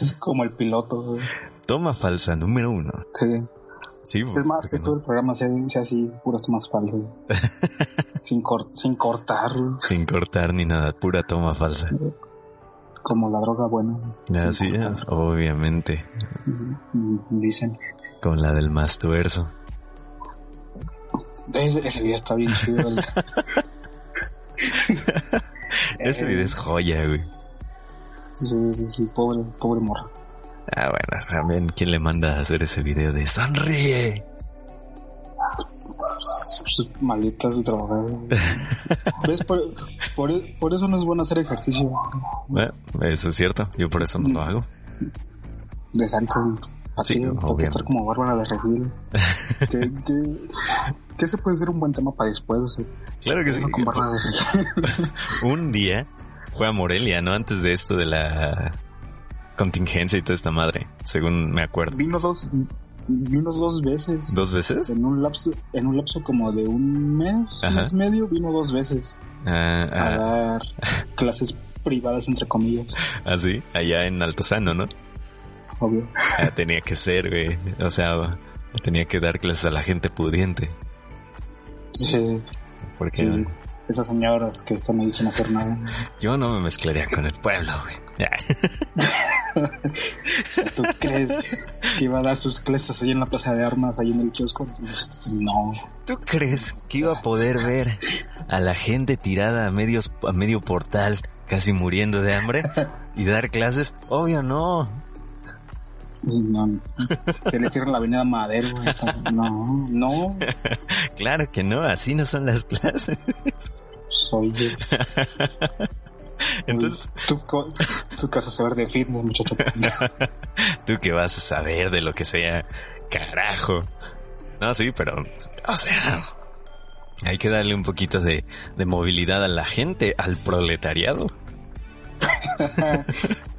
Es como el piloto, güey. Toma falsa número uno. Sí. Sí, Es más, ¿por que todo el programa sea, sea así, puras tomas falsas. sin, cor- sin cortar. Sin cortar ni nada, pura toma falsa. como la droga buena. Así es, obviamente. Dicen. Con la del más tuerzo. Ese, ese video está bien chido. el- Ese video es joya, güey. Sí, sí, sí, pobre, pobre morra. Ah, bueno, también, ¿quién le manda a hacer ese video de sonríe? Malditas drogas. ¿Ves? Por, por, por eso no es bueno hacer ejercicio Bueno, eso es cierto, yo por eso no lo hago. de salto. Así, Sí, para estar como Bárbara de Regil. que, que, que ese puede ser un buen tema para después. o sea, Claro que sí. con de. Un día fue a Morelia, ¿no? Antes de esto de la contingencia y toda esta madre, según me acuerdo. Vino dos, vino dos veces. ¿Dos veces? En un lapso, en un lapso como de un mes, Ajá. mes medio, vino dos veces Ah, a ah, dar clases privadas entre comillas, ah, sí, allá en Altozano, ¿no? obvio. Ah, tenía que ser, güey. O sea, tenía que dar clases a la gente pudiente. Sí, Porque sí. Esas señoras que están ahí sin hacer nada. yo no me mezclaría con el pueblo, güey. ¿Tú crees que iba a dar sus clases ahí en la plaza de armas, ahí en el kiosco? No. ¿Tú crees que iba a poder ver a la gente tirada a, medios, a medio portal, casi muriendo de hambre, y dar clases? Obvio no. No. Que le cierran la avenida Madero. No, no. Claro que no, así no son las clases. Soy yo. Entonces, Tú, tú que vas a saber de fitness, muchacho. ¿tú qué vas a saber de lo que sea? Carajo. No, sí, pero, o sea, hay que darle un poquito de, de movilidad a la gente, al proletariado.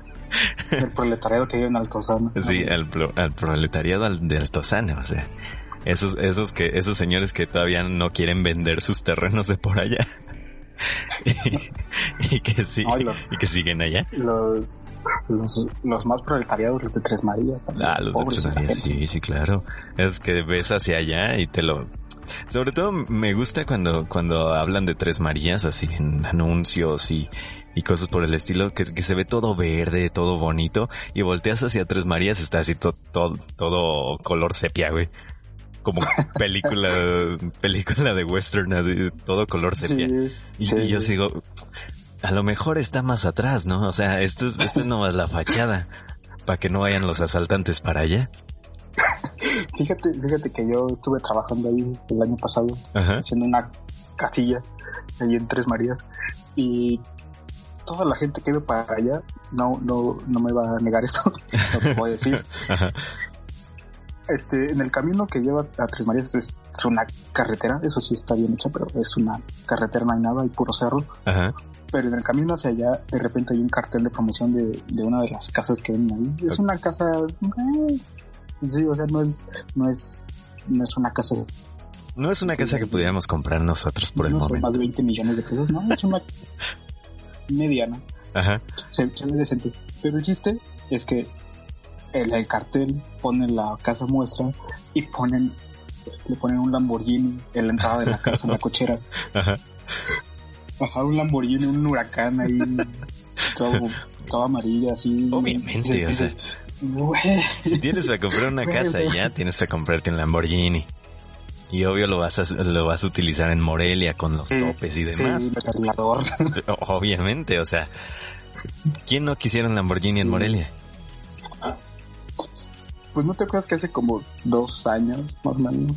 El proletariado que vive en Altozano. Sí, al, pro- al proletariado de Altozano, o sea, esos, esos que, esos señores que todavía no quieren vender sus terrenos de por allá. y, y que sí, Ay, los- y que siguen allá. Los, los, los más proletariados, los de Tres Marías también. Ah, los de Tres Marías, sí, sí, claro. Es que ves hacia allá y te lo... Sobre todo me gusta cuando, cuando hablan de Tres Marías, así en anuncios y, y cosas por el estilo, que, que se ve todo verde, todo bonito, y volteas hacia Tres Marías, está así todo, todo, todo color sepia, güey. Como película, película de western, así, todo color sepia. Sí, Y, sí, y yo sigo, a lo mejor está más atrás, ¿no? O sea, esto es, esto es nomás la fachada, para que no vayan los asaltantes para allá. Fíjate, fíjate que yo estuve trabajando ahí el año pasado, Ajá. haciendo una casilla ahí en Tres Marías y toda la gente que iba para allá no, no, no me va a negar eso, no te voy a decir. Ajá. Este, en el camino que lleva a Tres Marías es, es una carretera, eso sí está bien hecha, pero es una carretera, no hay nada, hay puro cerro. Ajá. Pero en el camino hacia allá, de repente hay un cartel de promoción de, de una de las casas que ven ahí. Es una casa, eh, sí, o sea, no es, no es, no es una casa No es una casa que pudiéramos comprar nosotros por el no son momento. más de 20 millones de pesos, no, es una mediana, Ajá. se, se ve decente. Pero el chiste es que el, el cartel pone la casa muestra y ponen, le ponen un Lamborghini en la entrada de la casa, en la cochera. Ajá. Ajá, un Lamborghini, un huracán ahí, todo, todo amarillo, así. Obviamente, Y o sea. dices, "Güey". Si tienes para comprar una casa ya, tienes para comprarte un Lamborghini. Y obvio lo vas a, lo vas a utilizar en Morelia con los Sí, topes y Sí, demás. cargador. Obviamente, o sea, ¿quién no quisiera un Lamborghini en Sí. Morelia? Pues no te acuerdas que hace como dos años, más o menos,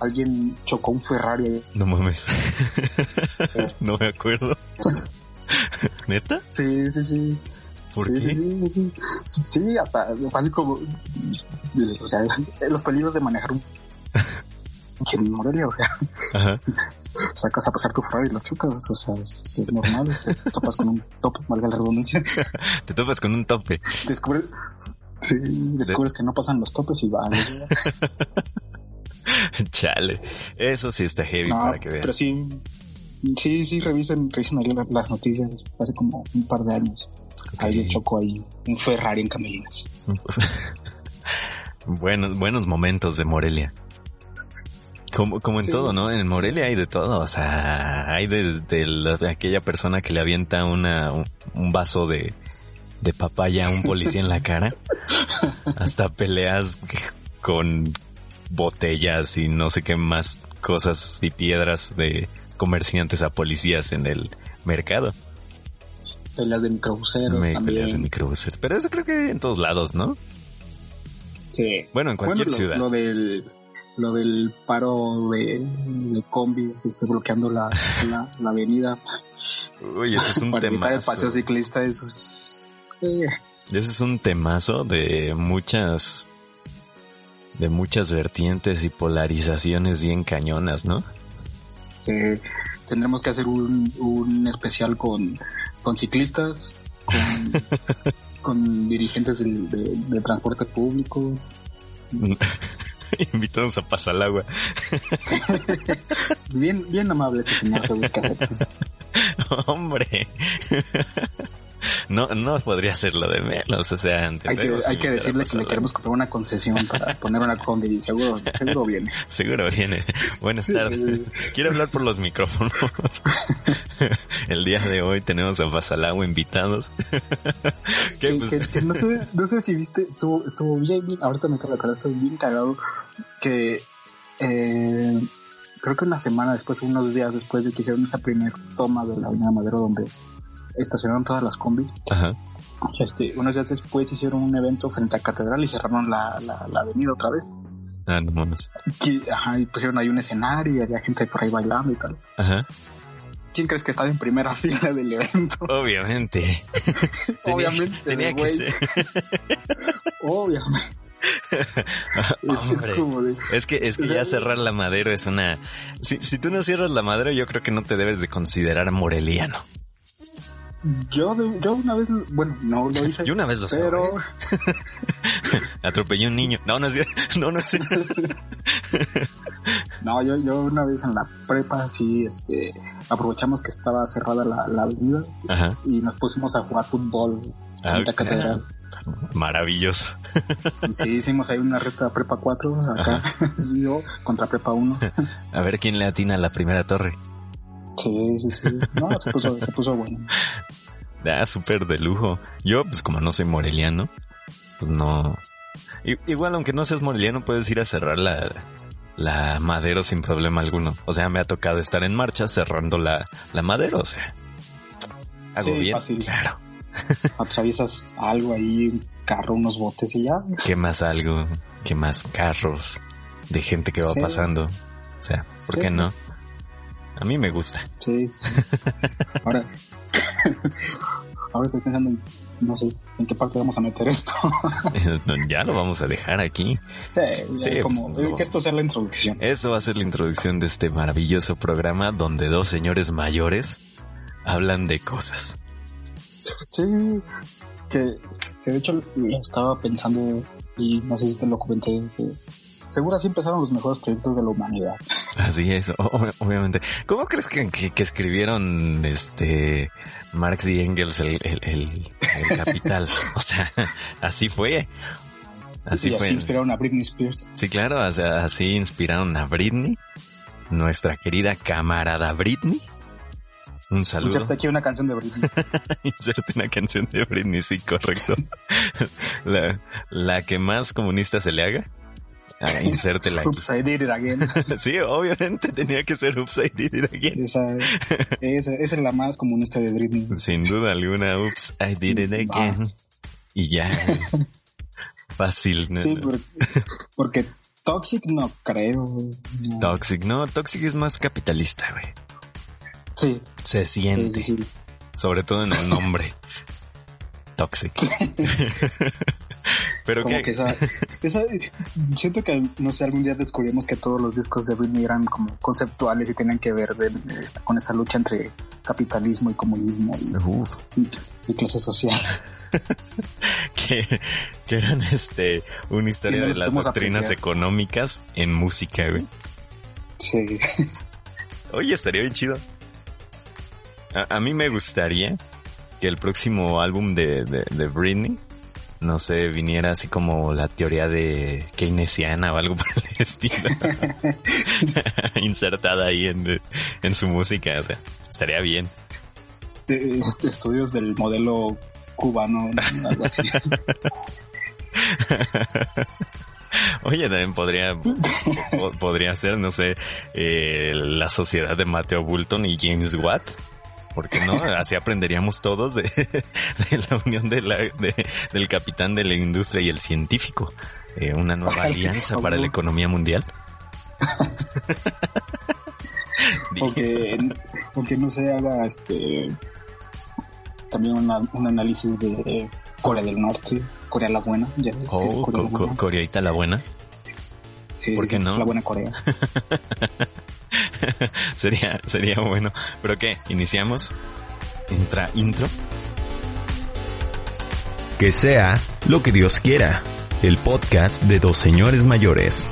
alguien chocó un Ferrari? No mames. no me acuerdo. ¿Neta? Sí, sí, sí. ¿Por sí, qué? Sí, sí, sí. Sí, sí, hasta así como, o sea, los peligros de manejar un en Morelia, o sea, Ajá. sacas a pasar tu Ferrari y lo chocas, o sea, es, es normal, te topas con un top, valga la redundancia, Te topas con un tope. descubres, sí, descubres que no pasan los topes y vale. Chale. Eso sí está heavy No, para que vean. pero sí, sí, sí, revisen, revisen ahí la- las noticias hace como un par de años. Ahí le chocó ahí un Ferrari en Camelinas. buenos, buenos momentos de Morelia. Como, como en todo, ¿no? En Morelia hay de todo. O sea, hay desde de aquella persona que le avienta una, un, vaso de, de papaya a un policía en la cara, hasta peleas con botellas y no sé qué más cosas y piedras de comerciantes a policías en el mercado. Peleas de microbuseros también. Peleas de microbuseros. Pero eso creo que en todos lados, ¿no? Sí. Bueno, en cualquier ciudad. Lo del, lo del paro de, de combis, este, bloqueando la, la, avenida. Uy, ese es un Para temazo. el paseo ciclista, eso es... Eh. Ese es un temazo de muchas de muchas vertientes y polarizaciones bien cañonas, ¿no? Sí, tendremos que hacer un, un especial con, con ciclistas, con, con dirigentes del, de, de transporte público. Invitados a pasar el agua. bien, bien amable ese señor Hombre. No, no podría ser lo de menos, o sea, hay que, hay que decirle que le queremos comprar una concesión para poner una combi seguro, seguro viene. Seguro viene. Buenas tardes. Quiero hablar por los micrófonos. El día de hoy tenemos a Basalagua invitados. ¿Qué, pues? que, que no, sé, no sé si viste, estuvo, estuvo bien, ahorita me acabo de acordar, estuvo bien cagado que eh, creo que una semana después, unos días después de que hicieron esa primera toma de la Avenida Madero donde estacionaron todas las combis. Ajá. Este, unos días después hicieron un evento frente a Catedral y cerraron la, la, la avenida otra vez. Ah, no mames. Y, ajá, y pusieron ahí un escenario y había gente por ahí bailando y tal. Ajá. ¿Quién crees que estaba en primera fila del evento? Obviamente. Obviamente. tenía, tenía que ser. Obviamente. Hombre, es que es que ya cerrar la madero es una si, si tú no cierras la madero yo creo que no te debes de considerar moreliano. Yo, yo una vez, bueno, no lo hice. Yo una vez lo sé. Pero. Atropellé un niño. No, no es No, no es No, yo, yo una vez en la prepa, sí, este, aprovechamos que estaba cerrada la, la avenida Ajá. y nos pusimos a jugar fútbol Ah, en la catedral. Maravilloso. Sí, hicimos ahí una reta prepa 4, acá, yo contra prepa 1. A ver quién le atina a la primera torre. Sí, sí, sí. No, se puso, se puso bueno. Ah, súper de lujo. Yo, pues como no soy moreliano, pues no. Igual, aunque no seas moreliano, puedes ir a cerrar la, la madero sin problema alguno. O sea, me ha tocado estar en marcha cerrando la, la madero, o sea. Hago Sí, bien. fácil. Claro. Atraviesas algo ahí, un carro, unos botes y ya. ¿Qué más algo? ¿Qué más carros? De gente que va Sí. pasando. O sea, ¿por Sí. qué no? A mí me gusta. Sí, sí. Ahora, ahora estoy pensando en, no sé, en qué parte vamos a meter esto. ya lo vamos a dejar aquí. Sí, Sí, como, pues, no. que esto sea la introducción. Esto va a ser la introducción de este maravilloso programa donde dos señores mayores hablan de cosas. Sí, que, que de hecho lo estaba pensando y no sé si te lo comenté, que seguro así empezaron los mejores proyectos de la humanidad. Así es, ob- obviamente. ¿Cómo crees que, que- que escribieron este Marx y Engels el, el, el- el capital? O sea, así fue. Así y fue. así inspiraron a Britney Spears. Sí, claro, o sea, así inspiraron a Britney, nuestra querida camarada Britney. Un saludo. Inserta aquí una canción de Britney. Inserte una canción de Britney, sí, correcto. La, la que más comunista se le haga. Ah, insértela aquí. Oops, I did it again. Sí, obviamente tenía que ser Upside Did It Again. Esa, esa, esa es la más comunista de Britney. Sin duda alguna, Oops, I Did It Again. Y ya. Fácil. ¿no? Sí, porque, porque Toxic no creo. no. Toxic, no, Toxic es más capitalista, güey. Sí, Se sí, siente, sí, sí. sobre todo en el nombre. Toxic. Pero Como que, que esa, esa, siento que, no sé, algún día descubrimos que todos los discos de Britney eran como conceptuales y tenían que ver de- de- con esa lucha entre capitalismo y comunismo y, Uf, y- y clase social. que, que eran este una historia de las doctrinas económicas en música, güey. Sí. Oye, estaría bien chido. A, a mí me gustaría que el próximo álbum de, de, de Britney, no sé, viniera así como la teoría de keynesiana o algo por el estilo, insertada ahí en, en su música, o sea, estaría bien. Eh, estudios del modelo cubano, algo así. Oye, también podría, podría ser, no sé, eh, la sociedad de Mateo Bulton y James Watt. ¿Por qué no? Así aprenderíamos todos de, la unión de la, del capitán de la industria y el científico. Eh, una nueva alianza para la economía mundial. porque, no se haga este también un análisis de Corea del Norte, Corea la Buena. Ya oh, Coreaita la Buena. Sí, ¿Por qué no? La buena Corea. sería, sería bueno. ¿Pero qué? ¿Iniciamos? ¿Entra intro? Que sea lo que Dios quiera. El podcast de dos señores mayores.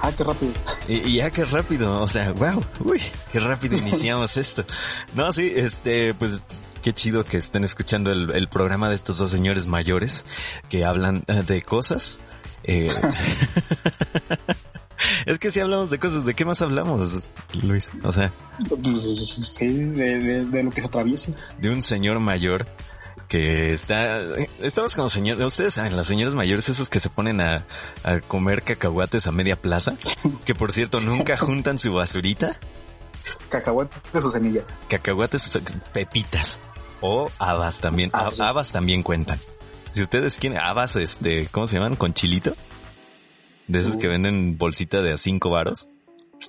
Ah, qué rápido. Y, ya qué rápido, o sea, wow, uy, qué rápido iniciamos esto. No, sí, este, pues qué chido que estén escuchando el, programa de estos dos señores mayores que hablan eh, de cosas. Eh, es que si hablamos de cosas, ¿de qué más hablamos, Luis? O sea. Sí, de, de lo que se atraviesa. De un señor mayor que está, estamos como señores, ustedes saben, las señoras mayores esos que se ponen a, a comer cacahuates a media plaza, que por cierto nunca juntan su basurita. Cacahuates o semillas. Cacahuates, pepitas. O habas también, ah, habas también cuentan. Si ustedes quieren, habas, este, ¿cómo se llaman? ¿Con chilito? De esos que uh. venden bolsita de a cinco varos.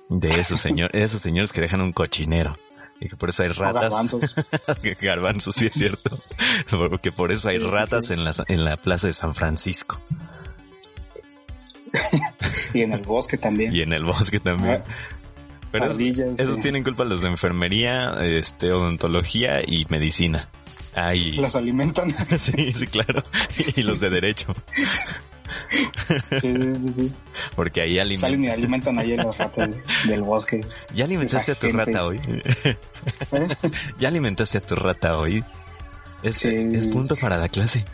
De esos señores, esos señores que dejan un cochinero. Y que por eso hay ratas. garbanzos. garbanzos, sí es cierto. Porque por eso hay ratas en la, en la plaza de San Francisco. y en el bosque también. Y en el bosque también. Ah, Pero esos, tienen culpa los de enfermería, este, odontología y medicina. Ahí. Las alimentan. sí, sí, claro. Y los de derecho. Sí, sí, sí. Porque ahí alimentan. Salen y alimentan ahí en los ratas del bosque. ¿Ya alimentaste a tu rata hoy? ¿Eh? ¿Ya alimentaste a tu rata hoy? Es, es punto para la clase.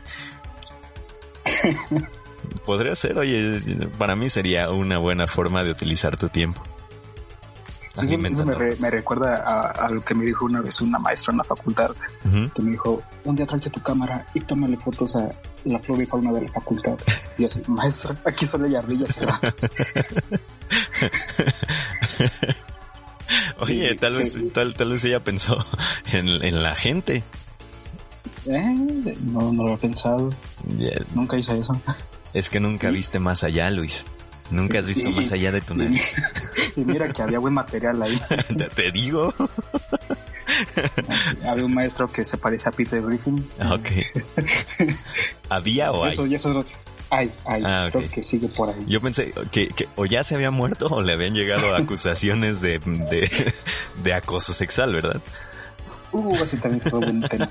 Podría ser, oye, para mí sería una buena forma de utilizar tu tiempo. Eso, me, recuerda a, lo que me dijo una vez una maestra en la facultad, que me dijo, un día tráete tu cámara y tómale fotos a la flora y fauna de la facultad. Y así, maestra, aquí solo hay ardillas y Oye, tal, vez, tal, tal vez ella pensó en, en la gente. Eh, no, no lo he pensado. Nunca hice eso. Es que nunca viste más allá, Luis. Nunca has visto más allá de tu nariz. y mira que había buen material ahí. Te digo. había un maestro que se parece a Peter Griffin. Ok. ¿Había o hay? Eso, eso, hay, hay. Ah, Creo que sigue por ahí. Yo pensé que, que, o ya se había muerto o le habían llegado acusaciones de, de, de acoso sexual, ¿verdad? Uh, así también fue buen tema.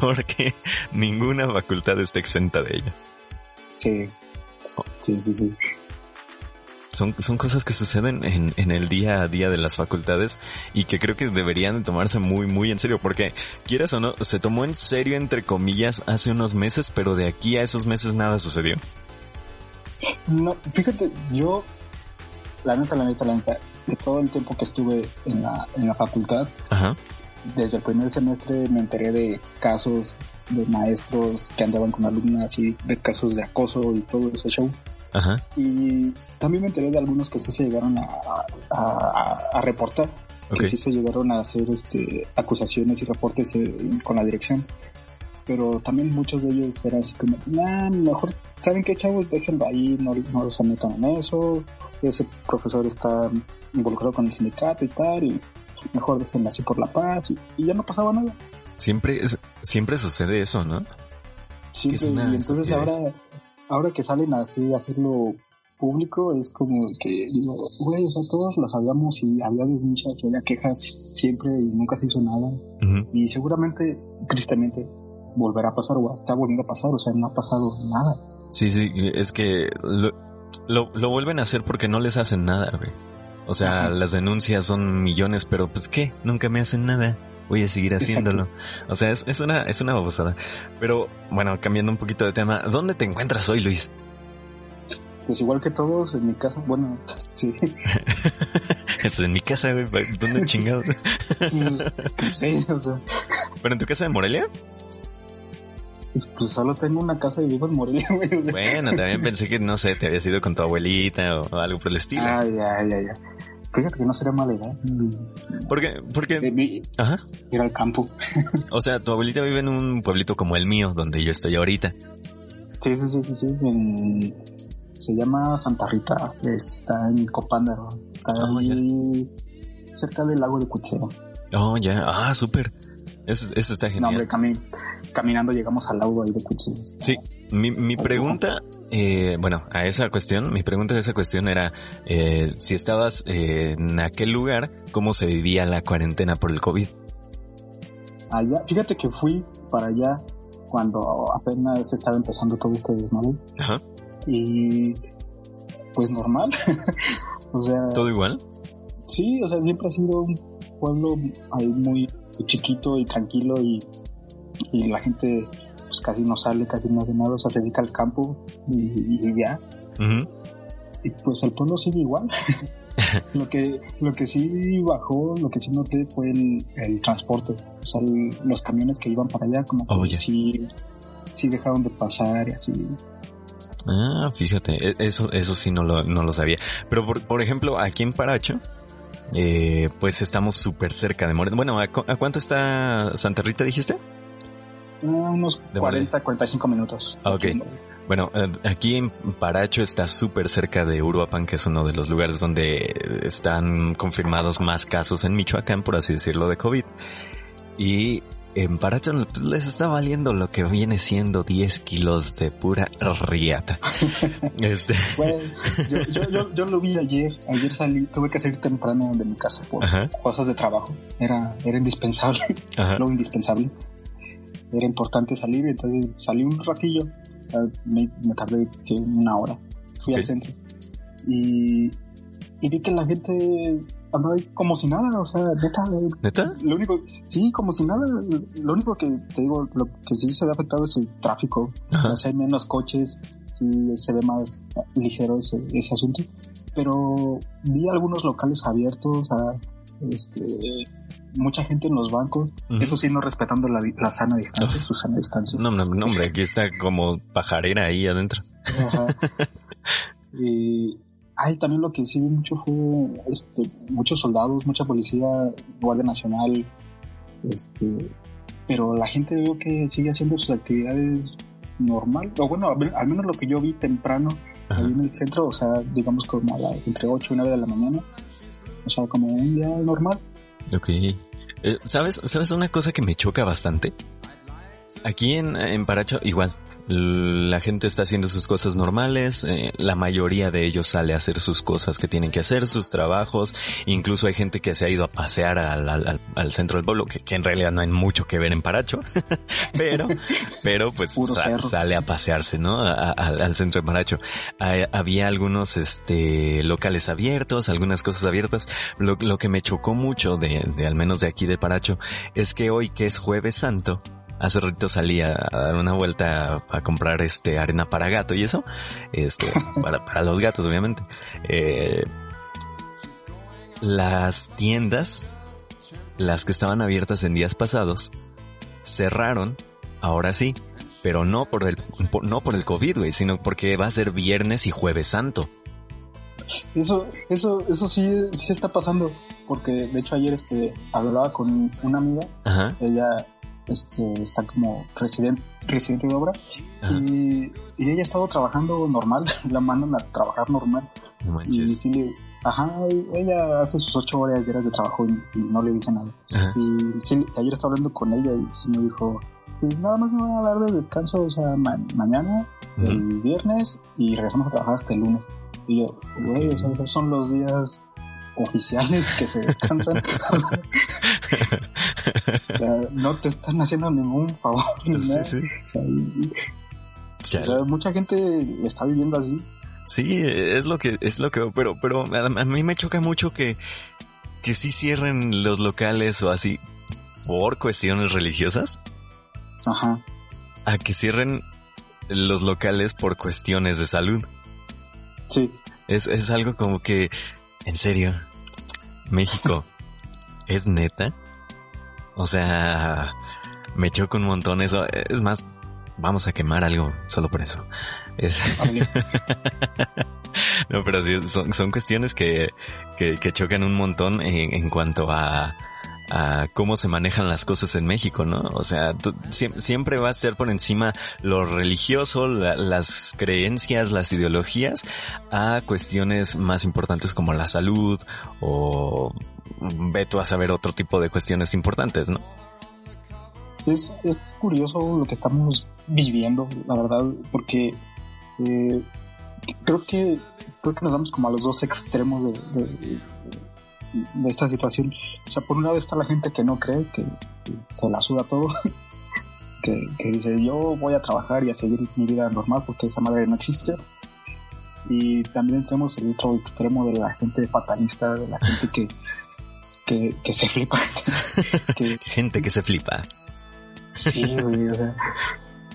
Porque ninguna facultad está exenta de ello. Sí. Sí, sí, sí. Son, son cosas que suceden en, en el día a día de las facultades y que creo que deberían tomarse muy, muy en serio, porque quieras o no, se tomó en serio entre comillas hace unos meses, pero de aquí a esos meses nada sucedió. No, fíjate, yo, la neta, la neta, la neta, de todo el tiempo que estuve en la, en la facultad, desde el primer semestre me enteré de casos de maestros que andaban con alumnas y de casos de acoso y todo ese show. Ajá. Y también me enteré de algunos que sí se llegaron a, a, reportar, que sí se llegaron a hacer este, acusaciones y reportes eh, con la dirección. Pero también muchos de ellos eran así como, nah, mejor, ¿saben qué chavos? Déjenlo ahí, no, no se metan en eso. Ese profesor está involucrado con el sindicato y tal, y mejor déjenlo así por la paz. Y, ya no pasaba nada. Siempre, siempre sucede eso, ¿no? Sí, y entonces ahora ahora que salen así a hacerlo público es como que digo, güey, o sea, todos lo sabíamos y había denuncias y había quejas siempre y nunca se hizo nada. Y seguramente, tristemente, volverá a pasar o está volviendo a pasar, o sea, no ha pasado nada. Sí, sí, es que lo, lo, vuelven a hacer porque no les hacen nada, güey. O sea, las denuncias son millones, pero pues qué, nunca me hacen nada. Voy a seguir haciéndolo. O sea, es, es una, es una babosada. Pero bueno, cambiando un poquito de tema, ¿dónde te encuentras hoy, Luis? Pues igual que todos, en mi casa, bueno, sí. pues en mi casa, güey, ¿dónde chingados? sí, o sea. ¿Pero en tu casa de Morelia? Pues, pues solo tengo una casa y vivo en Morelia, güey. Bueno, también pensé que, no sé, te habías ido con tu abuelita o, algo por el estilo. Ah, ya, ya, ya. Fíjate que no sería mala idea. ¿Por qué? Porque... Eh, Ajá. Ir al campo. o sea, tu abuelita vive en un pueblito como el mío, donde yo estoy ahorita. Sí, sí, sí, sí, sí. En se llama Santa Rita, está en Copándaro, está oh, ahí cerca del lago de Cuchero. Oh, ya, ah, súper. Eso, eso, está genial. No, hombre, caminando llegamos al lago ahí de Cuchero. Sí, mi, mi pregunta, eh, bueno, a esa cuestión, mi pregunta de esa cuestión era, eh, si estabas eh, en aquel lugar, ¿cómo se vivía la cuarentena por el COVID? Allá, fíjate que fui para allá cuando apenas estaba empezando todo este desmadre. Ajá y pues normal. o sea... ¿Todo igual? Sí, o sea, siempre ha sido un pueblo ahí muy chiquito y tranquilo y, y la gente pues casi no sale, casi no hace nada, o sea, se dedica al campo y, ya. Y pues el pueblo sigue igual. lo que lo que sí bajó, lo que sí noté fue el, transporte, o sea, los camiones que iban para allá como que oh, sí, sí dejaron de pasar y así. Ah, fíjate, e, eso, eso sí no lo, no lo sabía. Pero por, ejemplo, aquí en Paracho, eh, pues estamos súper cerca de Morelia. Bueno, ¿a, cuánto está Santa Rita, dijiste? Unos 40, 45 minutos. Ah, ok. Bueno, eh, aquí en Paracho está súper cerca de Uruapan, que es uno de los lugares donde están confirmados más casos en Michoacán, por así decirlo, de COVID. Y en Paracho pues, les está valiendo lo que viene siendo 10 kilos de pura riata. este. yo, lo vi ayer. Ayer salí, tuve que salir temprano de mi casa por cosas de trabajo. Era, era indispensable. Lo indispensable. Era importante salir, entonces salí un ratillo. Me, tardé que una hora. Fui al centro. Y, y vi que la gente como si nada, o sea, neta. ¿Neta? Lo único, sí, como si nada, lo único que te digo, lo que sí se ve afectado es el tráfico. O sea, hay menos coches, sí se ve más ligero ese, ese asunto. Pero vi algunos locales abiertos, a, este, mucha gente en los bancos, eso sí, no respetando la, la sana distancia, su sana distancia. No, no, no, hombre, aquí está como pajarera ahí adentro. Ajá. y Ay, también lo que sí vi mucho fue este, muchos soldados, mucha policía, Guardia Nacional, este, pero la gente veo que sigue haciendo sus actividades normal, o bueno, al menos lo que yo vi temprano ahí en el centro, o sea, digamos como a la, entre 8 y 9 de la mañana, o sea, como un día normal. Ok. Eh, ¿Sabes, ¿Sabes una cosa que me choca bastante? Aquí en, en Paracho, igual, la gente está haciendo sus cosas normales, eh, la mayoría de ellos sale a hacer sus cosas que tienen que hacer, sus trabajos, incluso hay gente que se ha ido a pasear al, centro del pueblo, que, en realidad no hay mucho que ver en Paracho, pero, pero pues sale a pasearse, ¿no? al centro de Paracho. había algunos, este, locales abiertos, algunas cosas abiertas. Lo, lo que me chocó mucho de, de al menos de aquí de Paracho es que hoy que es jueves santo, hace rato salí a, dar una vuelta a, comprar este arena para gato y eso, este, para, para los gatos obviamente. Eh, las tiendas, las que estaban abiertas en días pasados, cerraron, ahora sí, pero no por el, no por el COVID, güey, sino porque va a ser viernes y jueves santo. Eso, eso, eso sí, sí está pasando, porque de hecho ayer este, hablaba con una amiga, ella este, está como residente, residente de obra y, ella ha estado trabajando normal, la mandan a trabajar normal. y sí ajá, ella hace sus ocho horas de trabajo y, no le dice nada. Y sí, ayer estaba hablando con ella y sí me dijo, pues nada más me voy a dar de descanso, o sea, mañana, el viernes y regresamos a trabajar hasta el lunes. Y yo, güey, esos son los días oficiales que se descansan. o sea, no te están haciendo ningún favor. Ni nada. O, sea, mucha gente está viviendo así. Sí, es lo que, es lo que, pero, pero a, a mí me choca mucho que, que sí cierren los locales o así por cuestiones religiosas. Ajá. A que cierren los locales por cuestiones de salud. Sí. Es, es algo como que, en serio, México, ¿es neta? O sea, me choca un montón eso. Es más, vamos a quemar algo solo por eso. Es... no, pero sí, son, son cuestiones que, que, que, chocan un montón en, en cuanto a, a cómo se manejan las cosas en México, ¿no? O sea, tú, siempre va a estar por encima lo religioso, la, las creencias, las ideologías, a cuestiones más importantes como la salud o veto a saber otro tipo de cuestiones importantes, ¿no? Es, es curioso lo que estamos viviendo, la verdad, porque eh, creo que creo que nos vamos como a los dos extremos de, de, de, de, esta situación. O sea, por un lado está la gente que no cree, que, que se la suda todo, que, que, dice yo voy a trabajar y a seguir mi vida normal porque esa madre no existe. Y también tenemos el otro extremo de la gente fatalista, de la gente que, que, que se flipa. gente que se flipa. Sí, güey, o sea.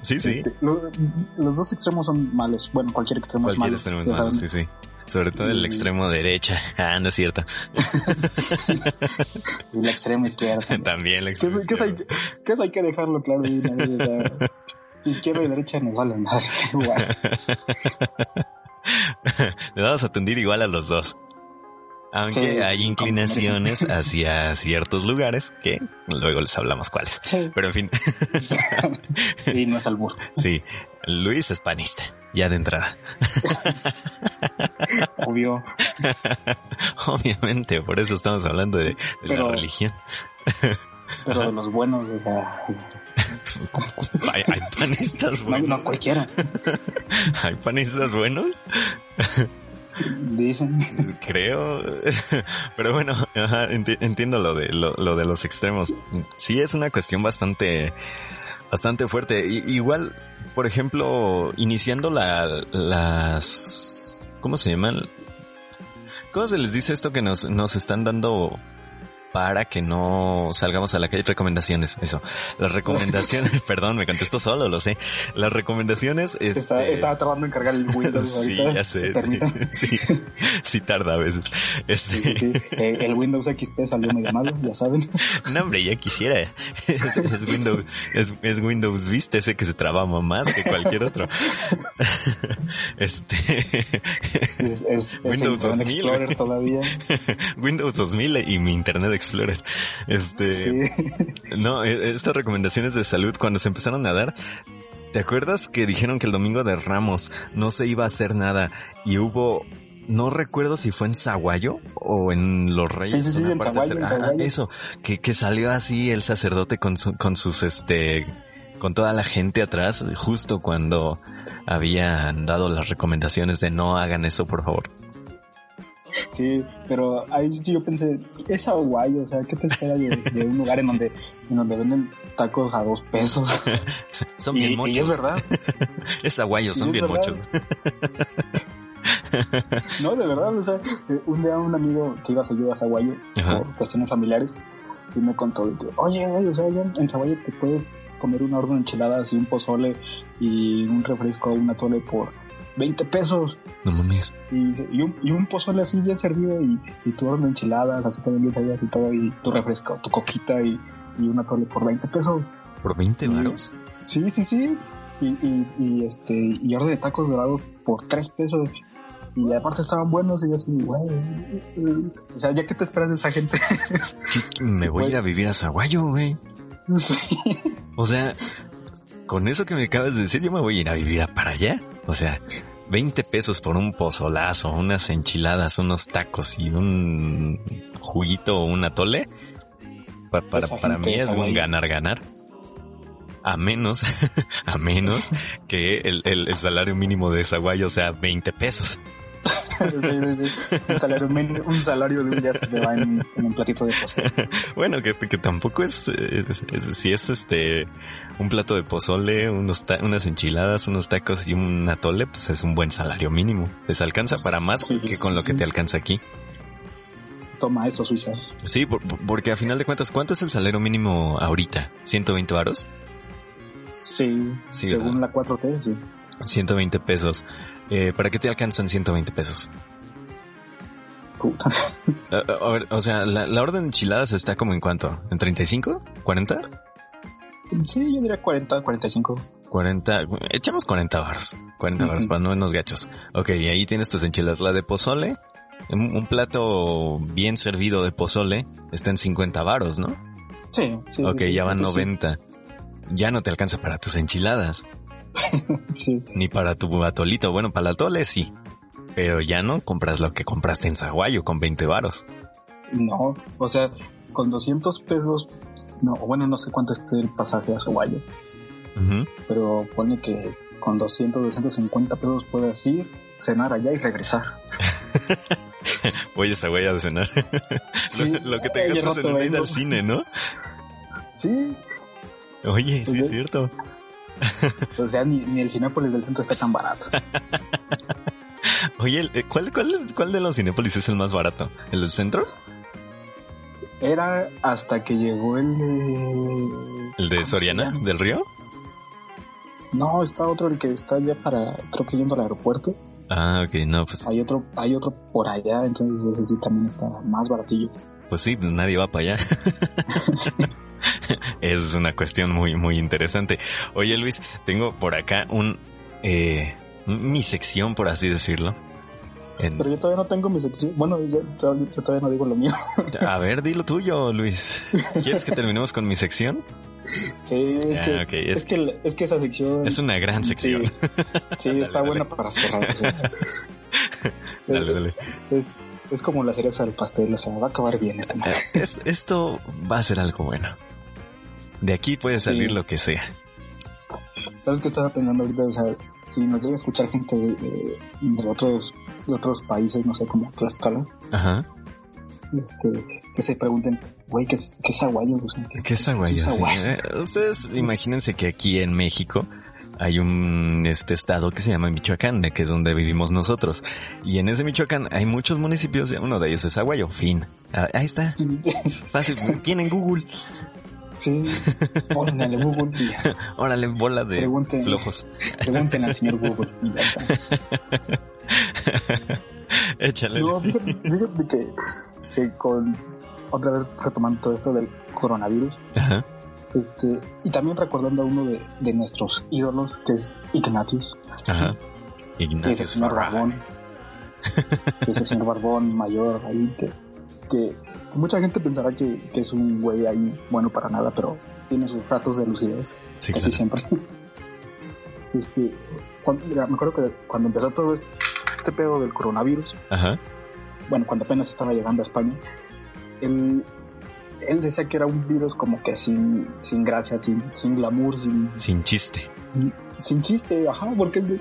Sí, sí. Este, lo, los dos extremos son malos. Bueno, cualquier extremo cualquier es extremo malo. es malo, sí, sí. Sobre todo el extremo derecha. Ah, no es cierto. y la extrema izquierda. También, también la extrema ¿Qué, es, ¿qué, es, hay, ¿Qué es hay que dejarlo claro? O sea, izquierda y derecha nos vale madre. Igual. Le vamos a atendir igual a los dos. Aunque sí, hay inclinaciones hacia ciertos lugares que luego les hablamos cuáles. Sí. Pero en fin. y no es albur. Sí. Luis es panista. Ya de entrada. Obvio. Obviamente, por eso estamos hablando de, de pero, la religión. pero de los buenos, o sea. ¿Hay, hay panistas buenos. No, no cualquiera. ¿Hay panistas buenos? Dicen. Creo. Pero bueno, entiendo lo de, lo, lo, de los extremos. Sí es una cuestión bastante, bastante fuerte. I igual, por ejemplo, iniciando la, las, ¿cómo se llaman? ¿Cómo se les dice esto que nos, nos están dando para que no salgamos a la calle. Recomendaciones, eso. Las recomendaciones, perdón, me contesto solo, lo sé. Las recomendaciones... Este... Está, estaba tardando en cargar el Windows. sí, ya sé. Sí, sí, sí, tarda a veces. Este... Sí, sí, eh, el Windows XP salió medio malo, ya saben. No, hombre, ya quisiera. Es, es Windows, es, es, Windows Vista, ese que se trababa más que cualquier otro. Este... Es, es, Windows 2000. Explorer todavía. Windows 2000 y mi Internet Explorer. Este, sí. no, estas recomendaciones de salud cuando se empezaron a dar, ¿te acuerdas que dijeron que el domingo de Ramos no se iba a hacer nada y hubo no recuerdo si fue en Zaguayo o en Los Reyes. Sí, sí, sí, en Zaguayo, ah, eso, que, que salió así el sacerdote con, su, con sus, este, con toda la gente atrás, justo cuando habían dado las recomendaciones de no hagan eso, por favor. Sí, pero ahí yo pensé, es aguayo, o sea, ¿qué te espera de, de, un lugar en donde, en donde venden tacos a dos pesos? son bien muchos. Y es verdad. es aguayo, son bien muchos. no, de verdad, o sea, un día un amigo que iba a seguir a Zaguayo por cuestiones familiares, y me contó, que, oye, oye, o sea, en Zaguayo te puedes comer una orden de enchiladas y un pozole y un refresco o un atole por 20 pesos. No mames. Y, y, un, y un pozole así bien servido y, y tu orden de enchiladas, así también bien servidas y todo, y tu refresco, tu coquita y, y una tole por 20 pesos. ¿Por 20 varos? Sí, sí, sí. Y, y, y, este, y orden de tacos dorados por 3 pesos. Y aparte estaban buenos y yo así, güey. O sea, ¿ya qué te esperas de esa gente? Me voy a ir a vivir a Zaguayo, güey. Sí. O sea, con eso que me acabas de decir, yo me voy a ir a vivir a para allá. O sea, 20 pesos por un pozolazo, unas enchiladas, unos tacos y un juguito o un atole. Para, para, para mí es un ganar-ganar. A menos, a menos que el, el, el salario mínimo de Zaguayo sea 20 pesos. Sí, sí, sí. Un, salario, un salario de un día se te va en, en un platito de pozole. bueno, que, que tampoco es, es, es, si es este un plato de pozole, unos unas enchiladas, unos tacos y un atole, pues es un buen salario mínimo. Les alcanza para más que con lo que te alcanza aquí. Toma eso, Suiza. Sí, porque a final de cuentas, ¿cuánto es el salario mínimo ahorita? ¿120 varos? Sí, según la 4T, sí. 120 pesos. Eh, ¿Para qué te alcanzan 120 pesos? Puta. A, ver, o sea, la, orden de enchiladas está como en cuánto? ¿En 35? ¿40? Sí, yo diría 40, 45. 40, echamos 40 bars. 40 bars para no menos gachos. Ok, y ahí tienes tus enchiladas. La de pozole, un, plato bien servido de pozole está en 50 baros, ¿no? Sí, sí. Ok, ya van 90. Ya no te alcanza para tus enchiladas. sí. Ni para tu atolito. Bueno, para el atole sí. Pero ya no compras lo que compraste en Zaguayo con 20 varos. No, o sea, con 200 pesos, no, bueno, no sé cuánto esté el pasaje a Zaguayo. Pero pone que con 200, 250 pesos puedes ir, cenar allá y regresar. Voy a Zaguayo a cenar. lo, que te gastas en ir al cine, ¿no? Sí. Oye, sí es cierto. O sea, ni, ni el Cinépolis del centro está tan barato. Oye, eh, ¿cuál, cuál, ¿cuál de los Cinépolis es el más barato? ¿El del centro? Era hasta que llegó el de... ¿El de Soriana? ¿Del Río? No, está otro el que está ya para, creo que yendo al aeropuerto. Ah, ok, no, pues... Hay otro, hay otro por allá, entonces ese sí también está más baratillo. Pues sí, nadie va para allá. es una cuestión muy, muy interesante. Oye Luis, tengo por acá un, eh, mi sección, por así decirlo. Pero yo todavía no tengo mi sección. Bueno, yo, todavía no digo lo mío. A ver, di lo tuyo, Luis. ¿Quieres que terminemos con mi sección? Sí, es, que, es, que, es, que, esa sección... Es una gran sección. Sí, está buena para cerrar. dale, dale. Es, es como la cereza del pastel, o sea, va a acabar bien esta eh, esto va a ser algo bueno. De aquí puede salir lo que sea. ¿Sabes qué estaba pensando ahorita? O sea, si nos llega a escuchar gente de, otros de otros países, no sé, como Tlaxcala, Ajá. Este, que se pregunten, güey, ¿qué es, qué es aguayo? ¿Qué es aguayo? Eh, ustedes imagínense que aquí en México hay un este estado que se llama Michoacán, que es donde vivimos nosotros. Y en ese Michoacán hay muchos municipios, uno de ellos es Aguayo, fin. Ah, ahí está. Fácil, tienen Google. Sí, órale Google. Órale, bola de flojos. Pregunten al señor Google y ya está. Échale. No, fíjate, que, que, con otra vez retomando todo esto del coronavirus. Ajá. Este, y también recordando a uno de, de nuestros ídolos, que es Ignatius. Ajá. Ignatius. Ese señor Barbón. ese señor Barbón mayor ahí que, que mucha gente pensará que, que, es un güey ahí bueno para nada, pero tiene sus ratos de lucidez. Sí, casi siempre. este, me acuerdo que cuando empezó todo este, pedo del coronavirus, Ajá. bueno, cuando apenas estaba llegando a España, él, él decía que era un virus como que sin, sin gracia, sin, sin glamour, sin... Sin chiste. Sin chiste, ajá, porque él,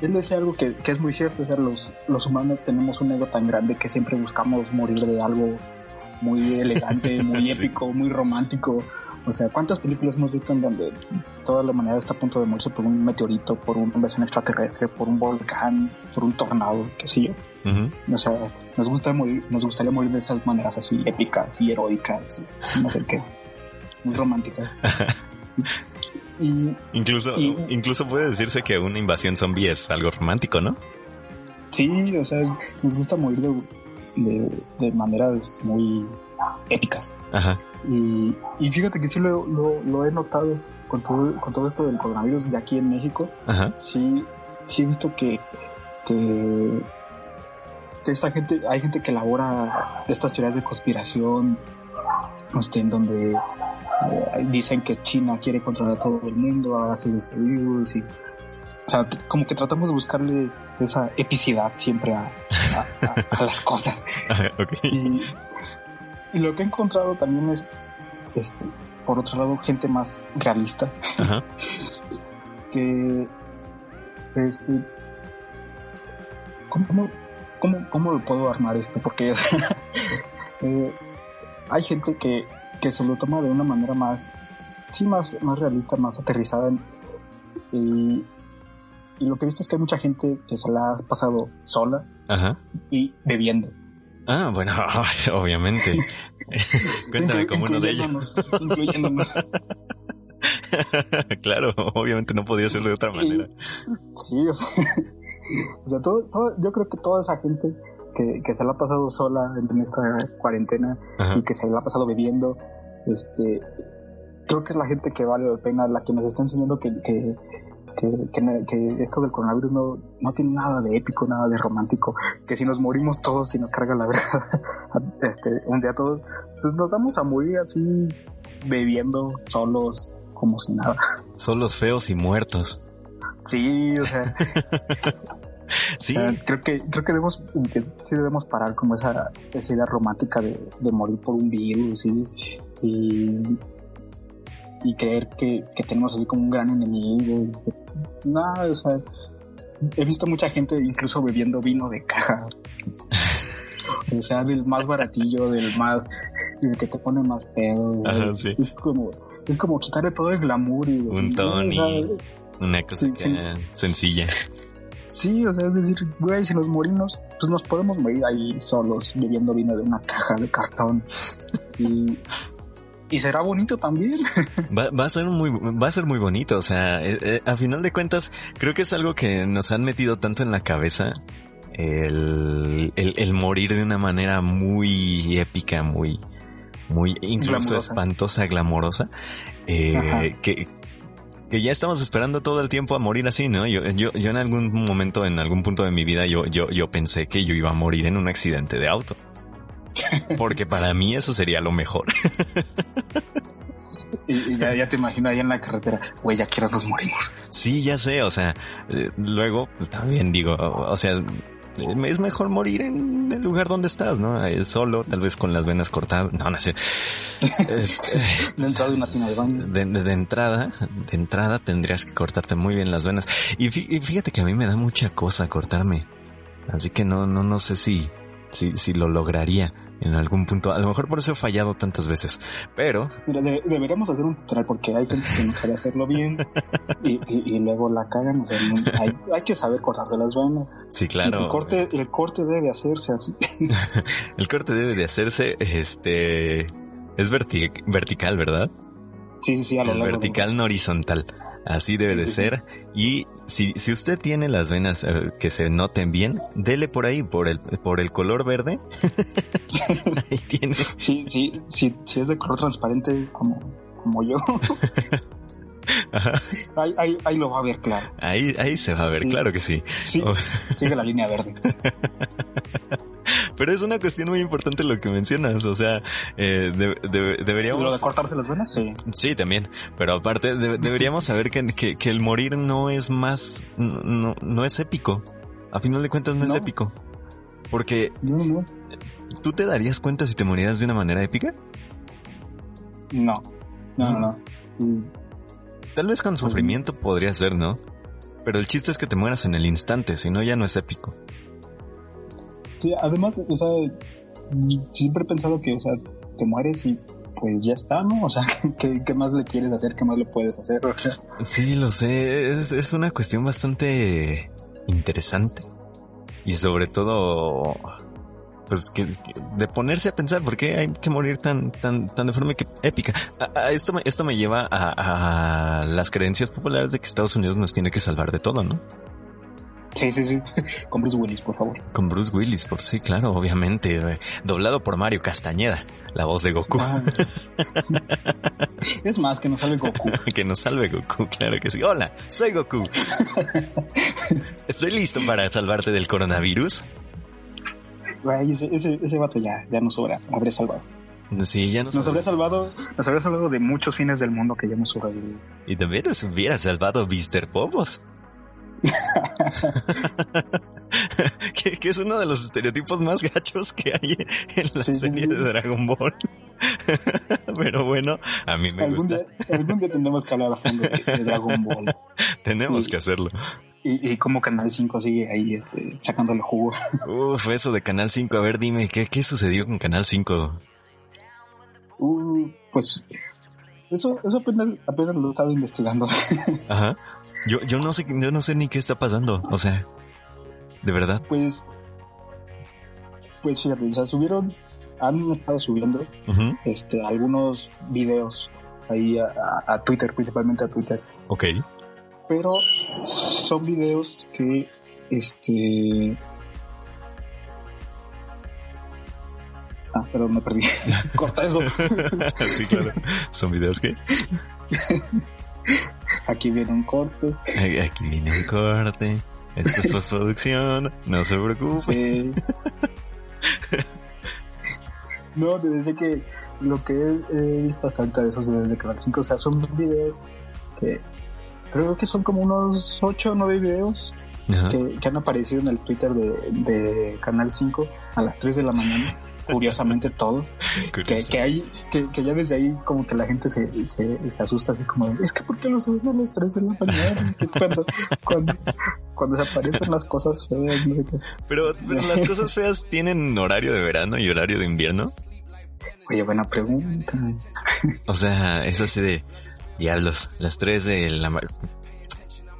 él decía algo que, que, es muy cierto, o los, los humanos tenemos un ego tan grande que siempre buscamos morir de algo muy elegante, muy épico, muy romántico. O sea, ¿cuántas películas hemos visto en donde toda la humanidad está a punto de morirse por un meteorito, por una invasión extraterrestre, por un volcán, por un tornado, qué sé yo? O sea, nos gusta morir, nos gustaría morir de esas maneras así épicas y heroicas, no sé qué, muy románticas. Y, incluso, incluso puede decirse que una invasión zombie es algo romántico, ¿no? Sí, o sea, nos gusta morir de, de, maneras muy épicas. Ajá. Y, y fíjate que sí lo, lo, he notado con todo, con todo esto del coronavirus de aquí en México. Ajá. Sí, sí he visto que, que, esta gente, hay gente que elabora estas teorías de conspiración, este, en donde eh, dicen que China quiere controlar todo el mundo a base de este virus y o sea, como que tratamos de buscarle esa epicidad siempre a, las cosas. y, lo que he encontrado también es, este, por otro lado, gente más realista. que, este, ¿cómo, cómo, cómo, lo puedo armar esto? Porque eh, hay gente que que se lo toma de una manera más sí, más, más realista, más aterrizada. Y, y lo que he visto es que hay mucha gente que se la ha pasado sola Ajá. y bebiendo. Ah, bueno, obviamente. Cuéntame como uno de ellos. Claro, obviamente no podía ser de otra manera. Sí, o sea, o sea todo, todo, yo creo que toda esa gente que, que se la ha pasado sola en esta cuarentena Ajá. y que se la ha pasado bebiendo, este, creo que es la gente que vale la pena, la que nos está enseñando que, que, que, que- que esto del coronavirus no, no tiene nada de épico, nada de romántico, que si nos morimos todos y nos carga la verdad, este, un día todos, pues nos vamos a morir así bebiendo solos, como si nada. Son los feos y muertos. Sí, o sea, Sí, o sea, creo que creo que debemos que sí debemos parar como esa esa idea romántica de, de morir por un virus y y, y creer que, que tenemos así como un gran enemigo nada o sea he visto mucha gente incluso bebiendo vino de caja o sea del más baratillo del más y del que te pone más pedo Ajá, es, sí. es como es como quitarle todo el glamour y Un Tony. una cosa Sí, que sí. sencilla. Sí, o sea, es decir, güey, si nos morimos, pues nos podemos morir ahí solos, bebiendo vino de una caja de cartón. Y, y será bonito también. Va, va a ser muy, va a ser muy bonito. O sea, eh, eh, a final de cuentas, creo que es algo que nos han metido tanto en la cabeza. El, el, el morir de una manera muy épica, muy, muy incluso Glamurosa. espantosa, glamorosa, eh, que, que ya estamos esperando todo el tiempo a morir así, ¿no? Yo, yo, yo en algún momento, en algún punto de mi vida, yo, yo, yo pensé que yo iba a morir en un accidente de auto. Porque para mí eso sería lo mejor. Y, y ya, ya te imagino ahí en la carretera, güey, ya quiero nos morimos. Sí, ya sé, o sea, eh, luego, pues también digo, o, o sea, es mejor morir en el lugar donde estás, ¿no? Eh, Solo, tal vez con las venas cortadas, no, no sé. Este, de una tina de baño. de, de- de entrada, de entrada tendrías que cortarte muy bien las venas. Y fíjate que a mí me da mucha cosa cortarme. Así que no, no, no sé si, si, si lo lograría en algún punto. A lo mejor por eso he fallado tantas veces. Pero, Mira, de- deberíamos hacer un tutorial porque hay gente que no sabe hacerlo bien y, y, y luego la cagan. O sea, no- hay, hay que saber cortarse las venas. sí, claro. El corte, el corte debe hacerse así. El corte debe de hacerse, este, es verti- vertical, ¿verdad? Sí, sí, sí, a lo largo. vertical, no horizontal. Así debe de ser. Y si, si usted tiene las venas eh, que se noten bien, dele por ahí, por el, por el color verde. ahí tiene. Sí, sí, sí, sí es de color transparente como, como yo. Ajá. ahí, ahí, ahí lo va a ver claro. Ahí, ahí se va a ver, Sí. claro que sí. Sí, Oh. sigue la línea verde. Pero es una cuestión muy importante lo que mencionas. O sea, eh, de- de- Lo deberíamos... de cortarse las venas, sí. Sí, también. Pero aparte, de- deberíamos saber que, que, que el morir no es más, no, no es épico. A final de cuentas no, es épico. Porque No, no. tú te darías cuenta si te murieras de una manera épica. No, no, no. no. Tal vez con sufrimiento podría ser, ¿no? Pero el chiste es que te mueras en el instante, si no ya no es épico. Sí, además, o sea, siempre he pensado que, o sea, te mueres y pues ya está, ¿no? O sea, ¿qué, qué más le quieres hacer? ¿Qué más le puedes hacer? O sea, Sí, lo sé. Es, es una cuestión bastante interesante. Y sobre todo, pues, que, que- de ponerse a pensar por qué hay que morir tan, tan, tan de forma que- épica. A- a esto, me, esto me lleva a, a las creencias populares de que Estados Unidos nos tiene que salvar de todo, ¿no? sí, sí, sí. Con Bruce Willis, por favor. Con Bruce Willis, por sí, claro, obviamente. eh, Doblado por Mario Castañeda, la voz de Goku. Es más, que nos sale Goku. que nos salve Goku, claro que sí. Hola, soy Goku. Estoy listo para salvarte del coronavirus. Güey, ese, ese, ese vato ya, ya nos sobra, nos habría salvado. Sí, ya nos, Nos habría salvado, nos habría salvado de muchos fines del mundo que ya hemos sobrevivido. Y también nos hubiera salvado Mr. Popos. que, que es uno de los estereotipos más gachos que hay en la Sí, serie sí. de Dragon Ball. Pero bueno, a mí me Algún gusta. día, algún día tendremos que hablar a fondo de, de Dragon Ball. Tenemos que hacerlo. Y, y cómo Canal 5 sigue ahí este, sacándole jugo. Uf, eso de Canal 5. A ver, dime, ¿qué, qué sucedió con Canal 5? Uh, pues Eso, eso apenas, apenas lo he estado investigando. Ajá. Yo, yo no sé, yo no sé ni qué está pasando. O sea, de verdad. Pues, pues fíjate, o sea, subieron, han estado subiendo este algunos videos ahí a Twitter, principalmente a Twitter. Ok. Pero son videos que este Ah, perdón, me perdí. Corta eso. sí, claro. Son videos que Aquí viene un corte. Aquí viene un corte. Esto es postproducción. No se preocupe. Sí. no, te decía que lo que he, he visto hasta ahorita de esos videos de Canal 5, o sea, son videos que creo que son como unos 8 o 9 videos que, que han aparecido en el Twitter de, de Canal 5 a las 3 de la mañana. Curiosamente todos. Que, que, hay, que, que ya desde ahí como que la gente se, se, se asusta así como, es que ¿por qué lo suben a las 3 de la mañana? Que es cuando, cuando, cuando se aparecen las cosas feas, no sé qué. Pero, pero las cosas feas tienen horario de verano y horario de invierno. Oye, buena pregunta. O sea, es así de diablos. Las 3 de la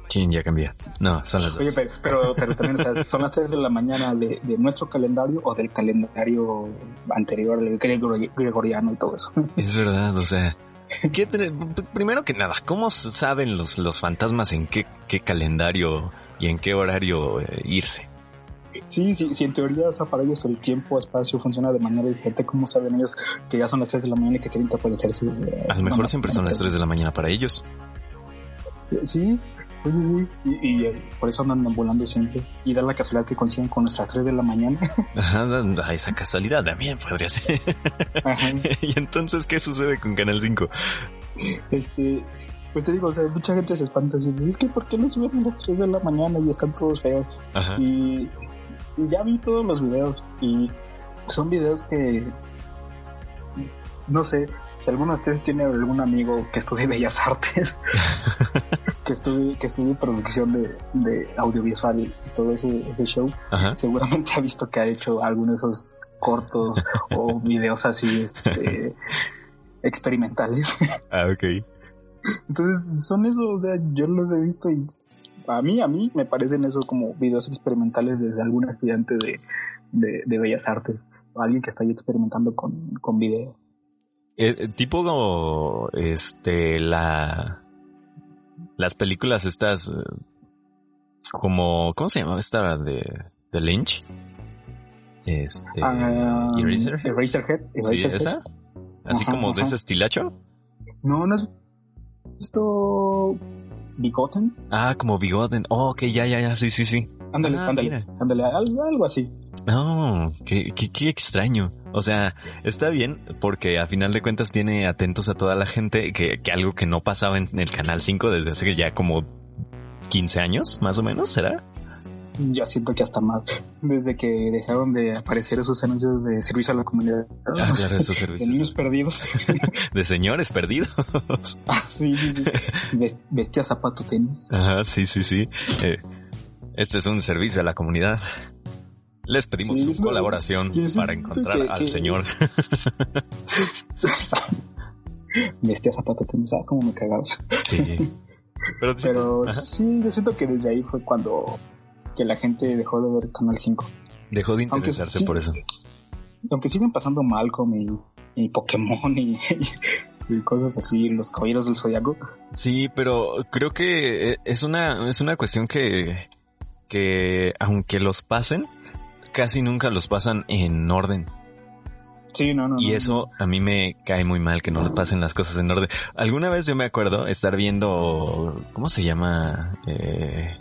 Chin, ya cambié. No, son las Oye, dos. pero, pero, pero también, o sea, son las 3 de la mañana de, de nuestro calendario o del calendario anterior, el gregor- gregoriano y todo eso. Es verdad, o sea. ¿qué primero que nada, ¿cómo saben los, los fantasmas en qué, qué calendario y en qué horario eh, irse? Sí, sí, sí, en teoría, o sea, para ellos el tiempo, espacio funciona de manera diferente. ¿Cómo saben ellos que ya son las 3 de la mañana y que tienen que aparecerse? A lo mejor siempre son las 3 de la mañana para ellos. Sí, sí, sí. Y, y, eh, por eso andan volando siempre. Y da la casualidad que coinciden con nuestras 3 de la mañana. Ajá, esa casualidad también podría ser. Ajá. y entonces, ¿qué sucede con Canal 5? Este, pues te digo, o sea, mucha gente se espanta así, es que ¿por qué no suben a las 3 de la mañana y están todos feos? Ajá. Y, y ya vi todos los videos y son videos que no sé si alguno de ustedes tiene algún amigo que estudie Bellas Artes, que estudie, que estudie producción de, de audiovisual y todo ese, ese show, Ajá. seguramente ha visto que ha hecho alguno de esos cortos o videos así este, experimentales. Ah, ok. Entonces, son eso, o sea, yo los he visto y a mí, a mí me parecen eso como videos experimentales desde algún estudiante de, de, de Bellas Artes o alguien que está ahí experimentando con, con video. Eh, eh, tipo como, este, la, las películas estas, eh, como, ¿cómo se llama esta de, de Lynch? Este, Ah, Eraserhead. Eraserhead. Sí, Eraserhead. esa. Así Ajá, como de ese estilacho. No, no has visto Bigoten. Ah, como Bigoten. Oh, ok, ya, ya, ya, sí, sí, sí. Ándale, Ah, ándale, mira. ándale, algo, algo así. No, qué, qué, qué extraño. O sea, está bien porque a final de cuentas tiene atentos a toda la gente que, que algo que no pasaba en el Canal 5 desde hace ya como 15 años, más o menos, ¿será? Yo siento que hasta más, desde que dejaron de aparecer esos anuncios de servicio a la comunidad. Ah, claro, esos de niños perdidos. De señores perdidos. Ah, sí, sí, sí. Ves- Bestia, zapato, tenis. Ajá, sí, sí, sí. Eh, este es un servicio a la comunidad. Les pedimos Sí, su colaboración para encontrar que- al que- señor. Bestia, zapato, tenis. Ah, como me cagaba. Sí. Pero, sí, yo siento que desde ahí fue cuando que la gente dejó de ver Canal 5. dejó de aunque interesarse sí. por eso. Aunque siguen pasando Malcolm y, y Pokémon y, y cosas así, los caballeros del zodiaco. Sí, pero creo que eh, es una, es una cuestión que, que aunque los pasen, casi nunca los pasan en orden. Sí, no, no. Y no, eso a mí me cae muy mal que no le pasen las cosas en orden. Alguna vez yo me acuerdo estar viendo, ¿cómo se llama? Eh,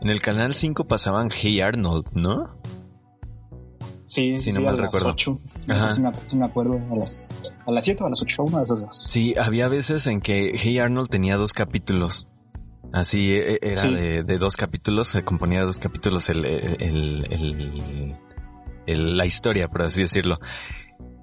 en el canal 5 pasaban Hey Arnold, ¿no? Sí, si sí, no a mal las recuerdo. 8. Ajá. Sí, me, sí me acuerdo. A las, a las 7 o a las 8, una de esas dos. Sí, había veces en que Hey Arnold tenía dos capítulos. Así e- era Sí. de, de dos capítulos, se componía de dos capítulos el, el- el- la historia, por así decirlo.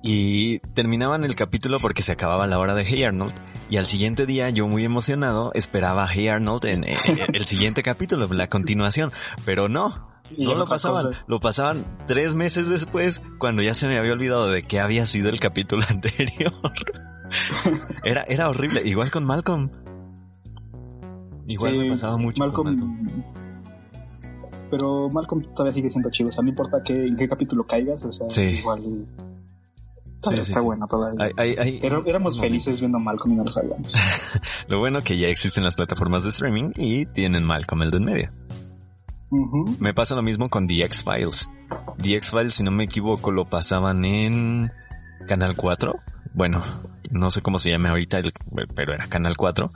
Y terminaban el capítulo porque se acababa la hora de Hey Arnold. Y al siguiente día, yo muy emocionado, esperaba a Hey Arnold en, en el siguiente capítulo, la continuación. Pero no, no lo pasaban. cosa. Lo pasaban tres meses después, cuando ya se me había olvidado de que había sido el capítulo anterior. era, era horrible. Igual con Malcolm. Igual me pasaba mucho Malcolm, con Malcolm. Pero Malcolm todavía sigue siendo chido. O sea, no importa qué, en qué capítulo caigas. O sea, igual. Sí, está bueno todavía. éramos felices viendo Malcolm y no lo sabíamos. lo bueno que ya existen las plataformas de streaming y tienen Malcolm el de en medio. Me pasa lo mismo con The X-Files. The X-Files, si no me equivoco, lo pasaban en Canal 4. Bueno, no sé cómo se llama ahorita, pero era Canal 4.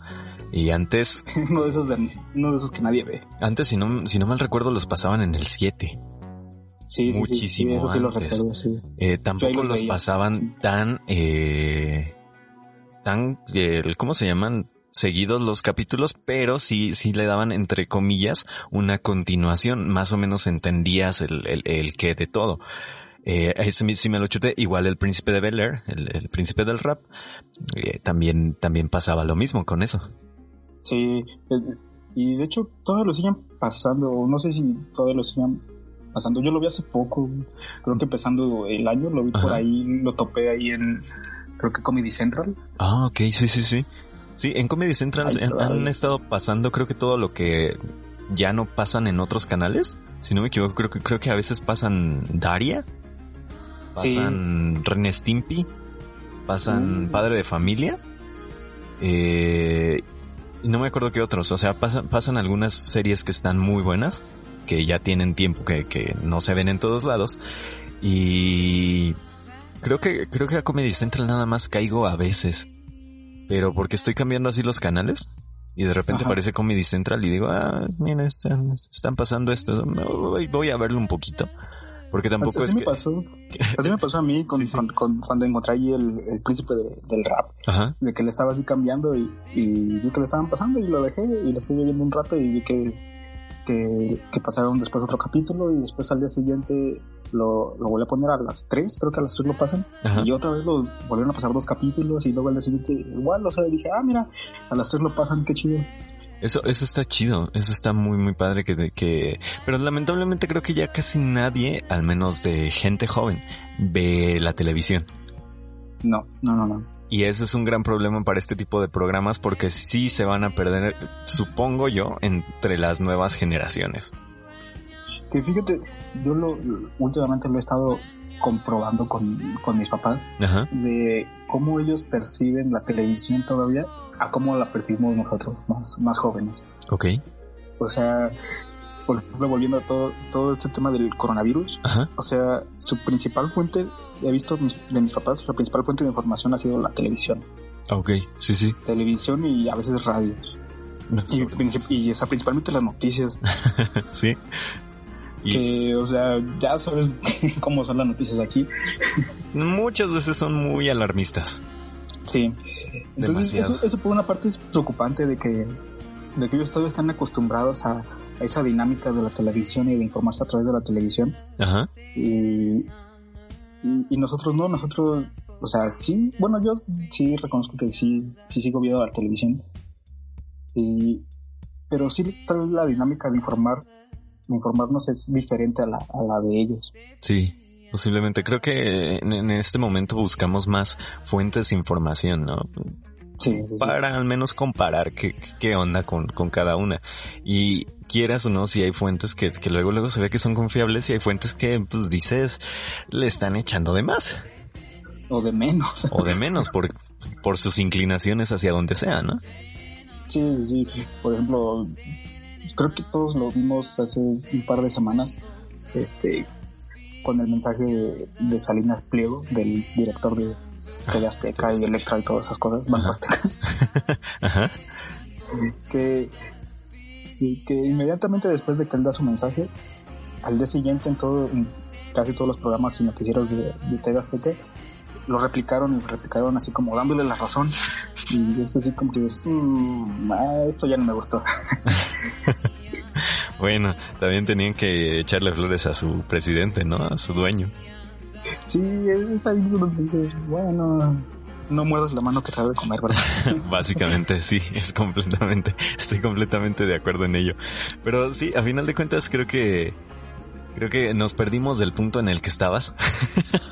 Y antes... uno, de esos de, de esos que nadie ve. Antes, si no, si no mal recuerdo, los pasaban en el 7. Sí, Muchísimo sí, sí, eh, tampoco los, pasaban tan... Eh, tan... Eh, ¿Cómo se llaman? seguidos los capítulos, pero sí, sí le daban entre comillas una continuación, más o menos entendías el, el, el qué de todo. Eh, ese sí me lo chuté, igual el príncipe de Bel Air, el, príncipe del rap, eh, también, también pasaba lo mismo con eso. Sí, y de hecho todavía lo siguen pasando, no sé si todavía lo siguen pasando, yo lo vi hace poco, creo que empezando el año, lo vi por ahí, lo topé ahí en, creo que Comedy Central. Ah, ok, sí, sí, sí. Sí, en Comedy Central han, estado pasando creo que todo lo que ya no pasan en otros canales. Si no me equivoco, creo que, creo que a veces pasan Daria, pasan René Stimpy, pasan mm. Padre de Familia, eh, y no me acuerdo qué otros. O sea, pasan, pasan algunas series que están muy buenas, que ya tienen tiempo que, que no se ven en todos lados. Y creo que, creo que a Comedy Central nada más caigo a veces pero porque estoy cambiando así los canales y de repente aparece Comedy Central y digo, ah, mira, están, están pasando esto, voy a verlo un poquito. Porque tampoco así es me Pasó. Así me pasó a mí con, cuando encontré ahí el, el príncipe del rap. De que le estaba así cambiando y, y vi que le estaban pasando y lo dejé y lo estuve viendo un rato y vi que que, pasaron después otro capítulo y después al día siguiente lo, lo volví a poner a las 3, creo que a las 3 lo pasan, y otra vez lo volvieron a pasar dos capítulos y luego al día siguiente igual, o sea, dije, ah, mira, a las 3 lo pasan, qué chido. Eso, eso está chido, eso está muy, muy padre que, que, pero lamentablemente creo que ya casi nadie, al menos de gente joven, ve la televisión. No, no, no, no. Y eso es un gran problema para este tipo de programas porque sí se van a perder, supongo yo, entre las nuevas generaciones. Que fíjate, yo lo, últimamente lo he estado comprobando con, mis papás de cómo ellos perciben la televisión todavía a cómo la percibimos nosotros, más, más jóvenes. Ok. O sea, por ejemplo, volviendo a todo, todo este tema del coronavirus, o sea, su principal fuente, he visto de mis papás, la principal fuente de información ha sido la televisión. Ok, sí, sí. Televisión y a veces radio. y, y, principalmente las noticias. sí. Que, o sea, ya sabes cómo son las noticias aquí. Muchas veces son muy alarmistas. Sí. Entonces, eso, eso por una parte es preocupante de que, de que ellos todavía están acostumbrados a, esa dinámica de la televisión y de informarse a través de la televisión. Ajá. Y, y, nosotros no, nosotros, o sea, sí, bueno, yo sí reconozco que sí, sí sigo viendo la televisión. Y, pero sí, tal vez la dinámica de informar, de informarnos es diferente a la, a la de ellos. Sí. Posiblemente creo que en, este momento buscamos más fuentes de información, ¿no? Para al menos comparar qué, qué onda con, con, cada una. Y quieras o no, si hay fuentes que, que luego luego se ve que son confiables y hay fuentes que pues dices le están echando de más. O de menos. O de menos por, por sus inclinaciones hacia donde sea, ¿no? Sí, sí. Por ejemplo, creo que todos lo vimos hace un par de semanas, este, con el mensaje de Salinas Pliego, del director de de Azteca y Electra y todas esas cosas, Banco Azteca. que, que inmediatamente después de que él da su mensaje, al día siguiente en todo, casi todos los programas y noticieros de, de TV Azteca, lo replicaron y replicaron así como dándole la razón. Y es así como que dices, mm, ah, esto ya no me gustó. bueno, también tenían que echarle flores a su presidente, ¿no? A su dueño. Sí, es ahí donde dices, bueno, no muerdas la mano que te de comer, ¿verdad? Básicamente, sí, es completamente, estoy completamente de acuerdo en ello. Pero sí, a final de cuentas creo que, creo que nos perdimos del punto en el que estabas,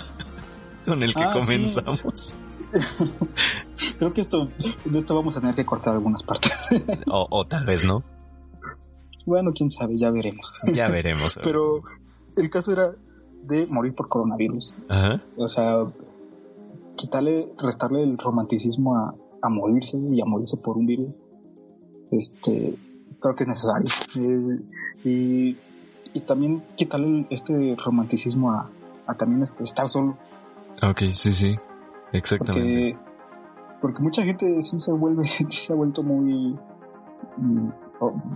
con el que ah, comenzamos. Creo que esto, de esto vamos a tener que cortar algunas partes. o, o tal vez no. Bueno, quién sabe, ya veremos. Ya veremos. Pero el caso era de morir por coronavirus. Ajá. O sea, quitarle, restarle el romanticismo a, a morirse y a morirse por un virus. Este, creo que es necesario. Y, y también quitarle este romanticismo a, a también este, estar solo. Ok, sí, sí. Exactamente. Porque, porque mucha gente sí se vuelve, sí se ha vuelto muy, mm,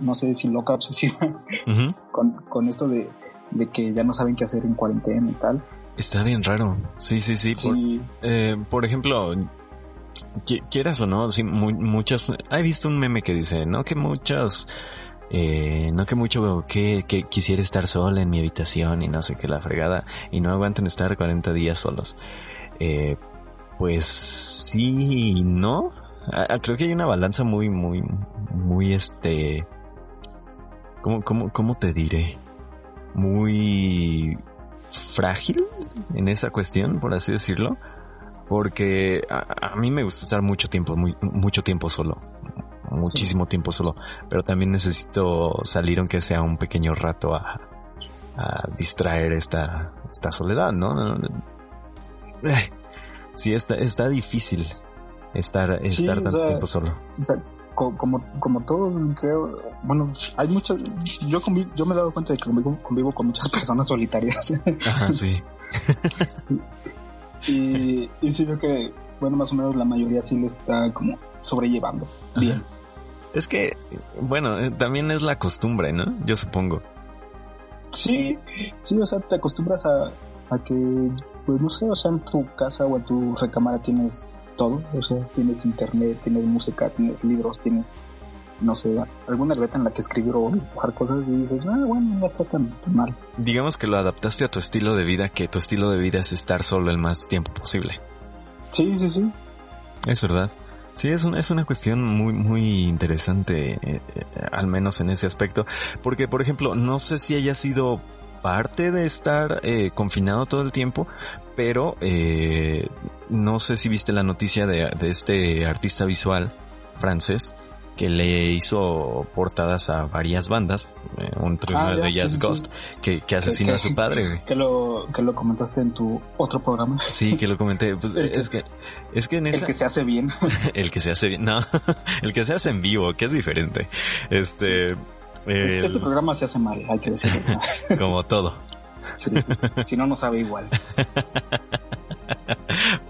no sé si loca, obsesiva, Ujú. con, con esto de, de que ya no saben qué hacer en cuarentena y tal. Está bien raro. Sí, sí, sí. Por, eh, por ejemplo, qui- quieras o no, sí, mu- muchas... He visto un meme que dice, no que muchos... Eh, no que mucho que, que quisiera estar sola en mi habitación y no sé qué la fregada y no aguantan estar 40 días solos. Eh, pues sí y no. Ah, ah, creo que hay una balanza muy, muy, muy este... ¿Cómo, cómo, cómo te diré? Muy frágil en esa cuestión, por así decirlo. Porque a, a mí me gusta estar mucho tiempo, muy, mucho tiempo solo. Muchísimo tiempo solo. Pero también necesito salir aunque sea un pequeño rato a, a distraer esta, esta soledad, ¿no? Eh, Sí, está, está difícil estar, Sí, estar o tanto sea, tiempo solo. o sea, co- como, como todos creo, bueno, hay muchas, yo yo me he dado cuenta de que convivo, convivo con muchas personas solitarias Ajá, sí. y, y sí veo que, bueno, más o menos la mayoría sí lo está como sobrellevando. Bien. Es que, bueno, eh, también es la costumbre, ¿no? Yo supongo. Sí, sí, o sea, te acostumbras a, a que, pues no sé, o sea, en tu casa o en tu recámara tienes todo, o sea, tienes internet, tienes música, tienes libros, tienes, no sé, alguna libreta en la que escribir o dibujar cosas y dices, ah, bueno, no está tan, tan mal. Digamos que lo adaptaste a tu estilo de vida, que tu estilo de vida es estar solo el más tiempo posible. Sí, sí, sí. Es verdad. Sí, es una, es una cuestión muy, muy interesante, eh, eh, al menos en ese aspecto. Porque, por ejemplo, no sé si haya sido parte de estar eh, confinado todo el tiempo, pero eh, no sé si viste la noticia de, de este artista visual francés que le hizo portadas a varias bandas, eh, entre Ah, una ya, de ellas sí, sí, sí. Ghost, que, que asesinó que- a su padre. Que lo, que lo comentaste en tu otro programa. Sí, que lo comenté. Pues, El es que, es que en El que se hace bien. el que se hace bien, no, el que se hace en vivo, que es diferente. Este, el- Este programa se hace mal, hay que decirlo. como todo. Sí, sí, sí. Si no, no sabe igual.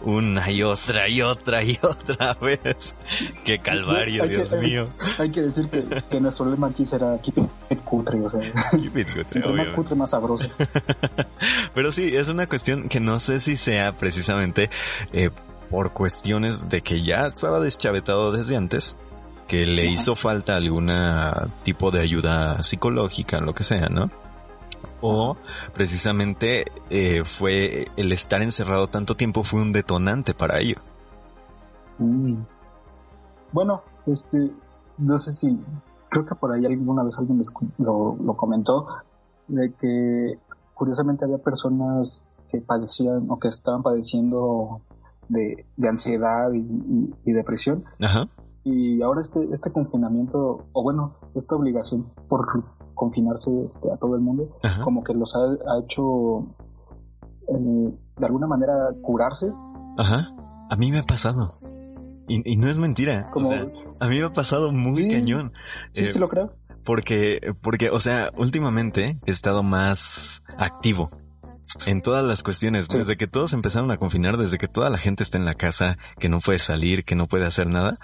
Una y otra y otra y otra vez. Qué calvario, Hay Dios mío. Hay que decir que, que nuestro lema aquí será keep it cutre, o sea, Keep it good, entre más cutre, más sabroso. Pero sí, es una cuestión que no sé si sea precisamente eh, por cuestiones de que ya estaba deschavetado desde antes, que le Ajá. hizo falta alguna tipo de ayuda psicológica, lo que sea, ¿no? O precisamente eh, fue el estar encerrado tanto tiempo fue un detonante para ello. Mm. Bueno, este, no sé si, creo que por ahí alguna vez alguien lo lo, lo comentó, de que curiosamente había personas que padecían o que estaban padeciendo de, de ansiedad y, y- y depresión Ajá. y ahora este, este confinamiento, o bueno, esta obligación por confinarse este, a todo el mundo, Ajá. como que los ha, ha hecho eh, de alguna manera curarse, Ajá. A mí me ha pasado. Y, y no es mentira. como O sea, a mí me ha pasado muy Sí. cañón. sí, eh, sí lo creo. Porque, porque, o sea, últimamente he estado más activo en todas las cuestiones. Sí. Desde que todos empezaron a confinar, desde que toda la gente está en la casa, que no puede salir, que no puede hacer nada,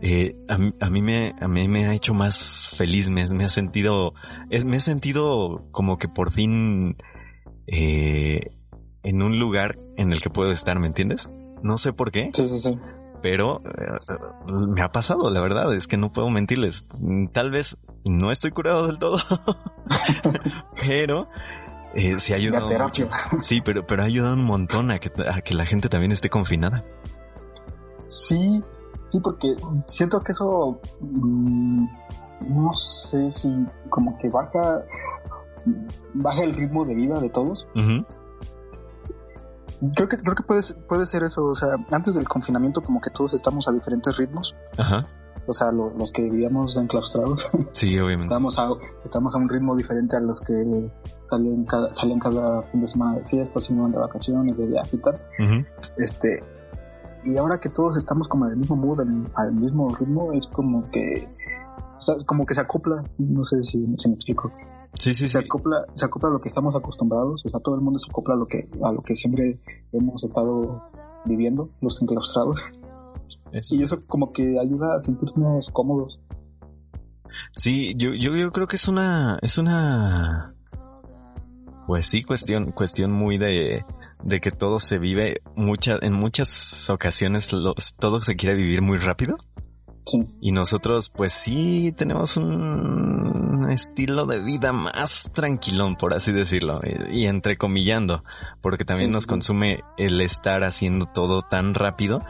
eh, a, mí, a mí me, a mí me ha hecho más feliz, me, me ha sentido, es, me he sentido como que por fin, eh, en un lugar en el que puedo estar, ¿me entiendes? No sé por qué, Sí, sí, sí. pero eh, me ha pasado, la verdad, es que no puedo mentirles. Tal vez no estoy curado del todo, pero eh, sí ha La ayudado terapia. mucho. Sí, pero, pero ha ayudado un montón a que, a que la gente también esté confinada. Sí, sí, porque siento que eso, mm, no sé si como que baja, baja el ritmo de vida de todos. Creo que, creo que puede, puede ser eso, o sea, antes del confinamiento como que todos estamos a diferentes ritmos. Ajá. O sea, los que vivíamos enclaustrados. Sí, obviamente. Estamos a, estamos a un ritmo diferente a los que salen cada, salen cada fin de semana de fiesta, sino de vacaciones, de viaje y tal. Este, y ahora que todos estamos como en el mismo mood, al mismo ritmo, es como que, o sea, como que se acopla, no sé si, si me explico. Sí, sí, se acopla, se acopla a lo que estamos acostumbrados, o sea, todo el mundo se acopla a lo que, a lo que siempre hemos estado viviendo, los enclaustrados. Y eso como que ayuda a sentirnos cómodos. Sí, yo, yo, yo creo que es una, es una, pues sí, cuestión, cuestión muy de, de que todo se vive mucha, en muchas ocasiones los, todo se quiere vivir muy rápido. Sí. Y nosotros, pues sí, tenemos un estilo de vida más tranquilón, por así decirlo, y, entrecomillando, porque también nos consume el estar haciendo todo tan rápido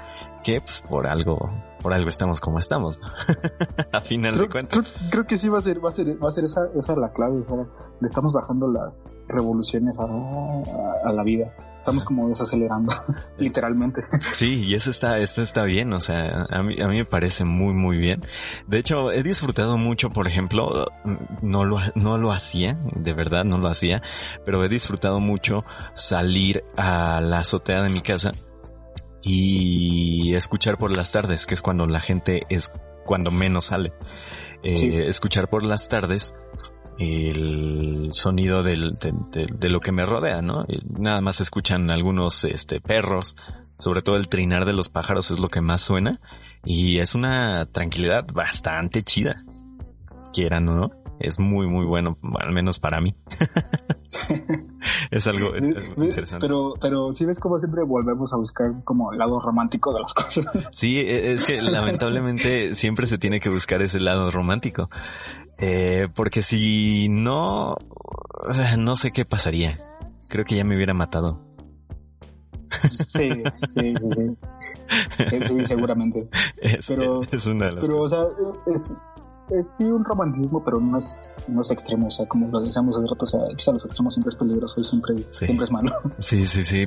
que pues por algo, por algo estamos como estamos, ¿no? a final de cuentas. Creo, que sí va a ser, va a ser, va a ser esa, esa la clave, le estamos bajando las revoluciones a, la vida. Estamos como desacelerando, literalmente. Sí, y eso está, esto está bien, o sea, a mí, a mí me parece muy, muy bien. De hecho, he disfrutado mucho, por ejemplo, no lo, no lo hacía, de verdad no lo hacía, pero he disfrutado mucho salir a la azotea de mi casa y escuchar por las tardes, que es cuando la gente es cuando menos sale. Eh, escuchar por las tardes el sonido del, de, lo que me rodea, ¿no? Nada más escuchan algunos este, perros, sobre todo el trinar de los pájaros es lo que más suena y es una tranquilidad bastante chida. Quieran o no, es muy muy bueno, al menos para mí. es algo interesante. Pero, pero si ves como siempre volvemos a buscar como el lado romántico de las cosas. Sí, e, es que lamentablemente siempre se tiene que buscar ese lado romántico. Eh, porque si no, no sé qué pasaría. Creo que ya me hubiera matado. Sí, sí, sí, sí. seguramente. pero, es una de las pero, o sea, es, es sí un romanticismo, pero no es, no es extremo, o sea, como lo decíamos hace rato, o sea, quizá los extremos siempre es peligroso y siempre, siempre es malo. Sí, sí, sí.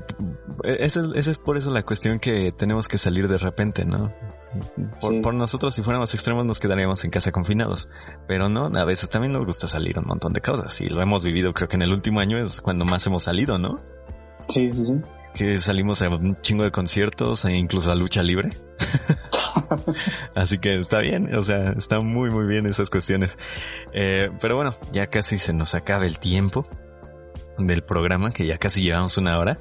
Esa es por eso la cuestión que tenemos que salir de repente, ¿no? Por, nosotros, si fuéramos extremos, nos quedaríamos en casa confinados. Pero no, a veces también nos gusta salir un montón de cosas. Y lo hemos vivido, creo que en el último año es cuando más hemos salido, ¿no? Sí, sí, sí. Que salimos a un chingo de conciertos e incluso a lucha libre. Así que está bien, o sea, está muy muy bien esas cuestiones. Eh, pero bueno, ya casi se nos acaba el tiempo del programa, que ya casi llevamos una hora.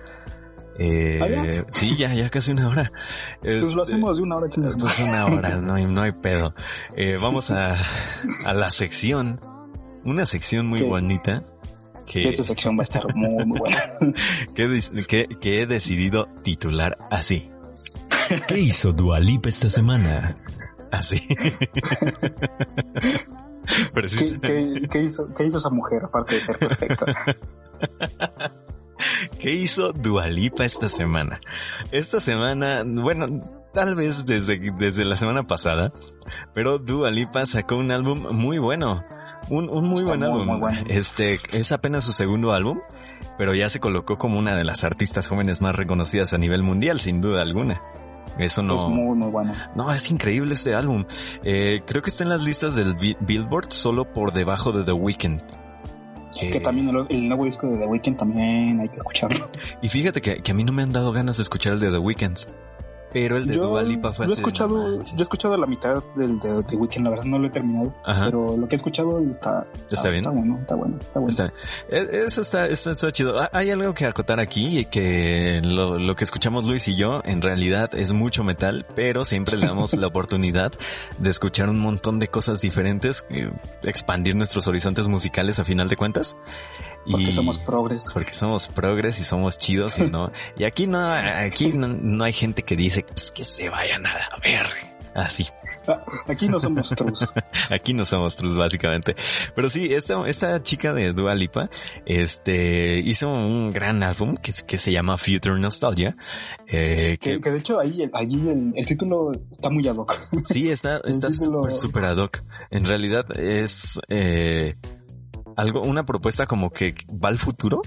Eh, ¿Ah, sí, ya, ya casi una hora. Pues lo este, hacemos de una hora. Pues una hora, no hay, no hay pedo. Eh, vamos a, a la sección, una sección muy bonita. Que, esta sección va a estar muy, muy buena. que, que he decidido titular así. ¿Qué hizo Dualipa esta semana? Así. ¿Qué, hizo, ¿Qué hizo esa mujer aparte de ser perfecta? ¿Qué hizo Dualipa esta semana? Esta semana, bueno, tal vez desde, desde la semana pasada, pero Dualipa sacó un álbum muy bueno. Un, un muy buen álbum. Este, es apenas su segundo álbum, pero ya se colocó como una de las artistas jóvenes más reconocidas a nivel mundial, sin duda alguna. Eso no. Es muy, muy bueno. No, es increíble este álbum. Eh, creo que está en las listas del Billboard solo por debajo de The Weeknd. que también el, nuevo disco de The Weeknd también hay que escucharlo. Y fíjate que, que, a mí no me han dado ganas de escuchar el de The Weeknd. Pero el de yo, Dua Lipa fue yo he escuchado, Yo he escuchado la mitad del de, The Weeknd, la verdad no lo he terminado. Pero lo que he escuchado está... Está, bien. Está bueno, está bueno, está bueno. E, eso está, está, chido. Hay algo que acotar aquí, y que lo, lo que escuchamos Luis y yo en realidad es mucho metal, pero siempre le damos la oportunidad de escuchar un montón de cosas diferentes, eh, expandir nuestros horizontes musicales a final de cuentas. Porque somos progres. Porque somos progres y somos chidos y no. y aquí no, aquí no, hay gente que dice pues, que se vayan a la ver. Así. Ah, aquí no somos trus. aquí no somos trus, básicamente. Pero sí, esta, esta chica de Dua Lipa, este, hizo un gran álbum que, que se llama Future Nostalgia. Eh, que, que, de hecho ahí, allí el, el, título está muy ad hoc. sí, está, está súper, súper ad hoc. En realidad es, eh, algo, una propuesta como que va al futuro,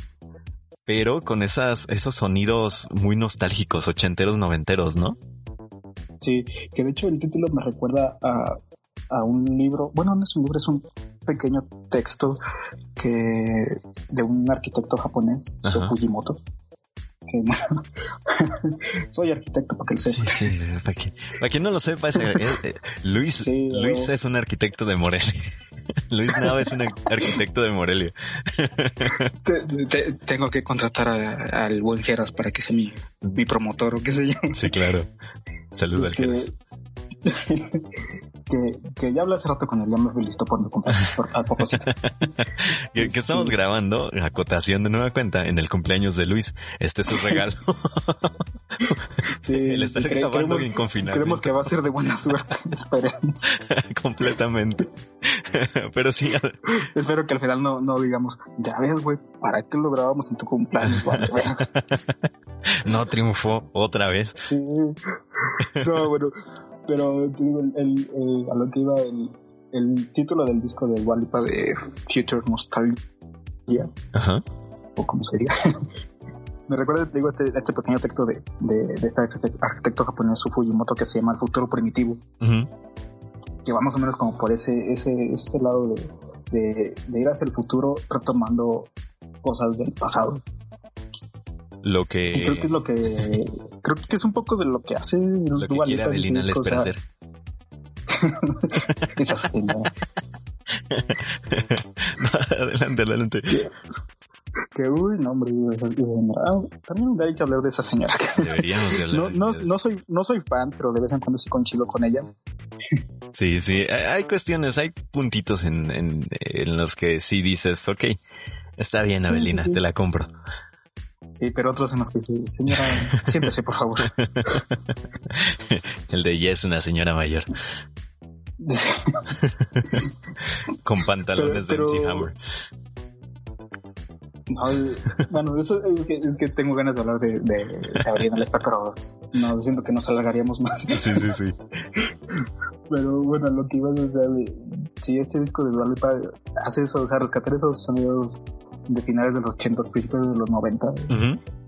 pero con esas, esos sonidos muy nostálgicos, ochenteros, noventeros, ¿no? Sí, que de hecho el título me recuerda a, a un libro, bueno, no es un libro, es un pequeño texto que de un arquitecto japonés, Fujimoto. soy arquitecto para que lo sepa. Sí, sí, para, quien no lo sepa, eh, eh, Luis, Luis es un arquitecto de Morelia. Luis Nava es un arquitecto de Morelia. tengo que contratar al buen Geras para que sea mi, mi promotor o qué sé yo. Sí, claro. Saludos al Geras. que, que ya hablé hace rato con él, ya me fui listo por, por a propósito. que, que, estamos grabando, acotación de nueva cuenta, en el cumpleaños de Luis. Este es su regalo. sí, el estar grabando en confinamiento. Creemos que va a ser de buena suerte, esperemos. Completamente. Pero sí. Espero que al final no, no digamos, ya ves, güey, ¿para qué lo grabamos en tu cumpleaños? no triunfó otra vez. Sí. No, bueno, pero digo, el, a lo que iba el, el título del disco de Walipa de Future Nostalgia. Ajá. O como sería. Me recuerda, te digo, este, este pequeño texto de, de, de este arquitecto, japonés Fujimoto que se llama El futuro primitivo. Que va más o menos como por ese, ese, ese lado de, de, de ir hacia el futuro retomando cosas del pasado lo que creo que es lo que creo que es un poco de lo que hace lo que quiere Adelina le espera hacer. Esa señora adelante adelante. Que, uy no hombre esa, señora ah, también hay que hablar de esa señora. Deberíamos hablar no, no, no, soy no soy fan pero de vez en cuando sí conchido con ella. Sí sí hay cuestiones hay puntitos en, en, en los que sí dices ok está bien Avelina te la compro Sí, pero otros en los que dice, señora, siéntese, por favor. El de ella es una señora mayor. Con pantalones de MC Hammer. No, bueno, eso es que, es que, tengo ganas de hablar de, de Gabriela Lesper, pero no, siento que nos alargaríamos más. Sí, sí, sí. Pero bueno, lo que iba a decir, si este disco de Dualipa hace eso, o sea, rescatar esos sonidos de finales de los 80, principios de los 90,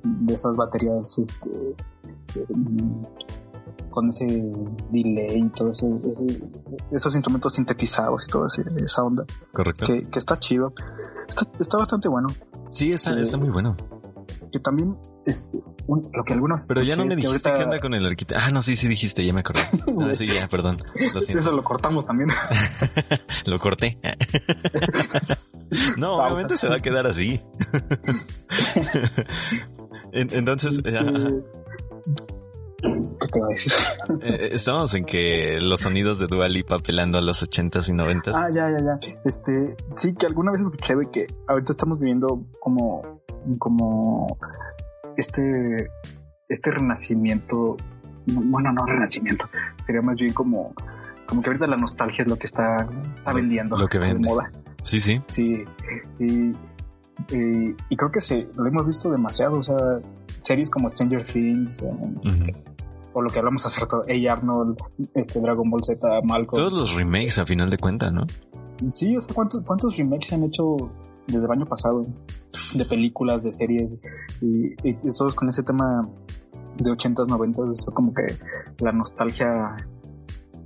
de esas baterías este, con ese delay y todo ese, esos instrumentos sintetizados y toda esa onda. Correcto. Que, que está chido. Está, está, bastante bueno. Sí, está, está muy bueno. Que también lo que algunos. Pero ya no me dijiste qué onda con el arquitecto. Ah, no, sí, sí dijiste, ya me acordé. Ah, sí, ya, perdón. Lo Eso lo cortamos también. lo corté. no, obviamente se va a quedar así. Entonces, ¿Qué te iba a decir? Eh, estamos en que los sonidos de Dua Lipa apelando a los ochentas y noventas. Ah, ya, ya, ya. Este, sí, que alguna vez escuché de que ahorita estamos viviendo como, como este, este renacimiento, bueno, no renacimiento, sería más bien como, como que ahorita la nostalgia es lo que está, está vendiendo, lo que vende. moda. Sí, sí. Sí, y, y, creo que sí, lo hemos visto demasiado, o sea, series como Stranger Things, eh, o lo que hablamos hace rato, A. Arnold, este Dragon Ball Z, Malcolm. Todos los remakes a final de cuentas, ¿no? Sí, o sea, ¿cuántos, cuántos remakes se han hecho desde el año pasado? De películas, de series, y, y, todos con ese tema de 80s, 90s, eso como que la nostalgia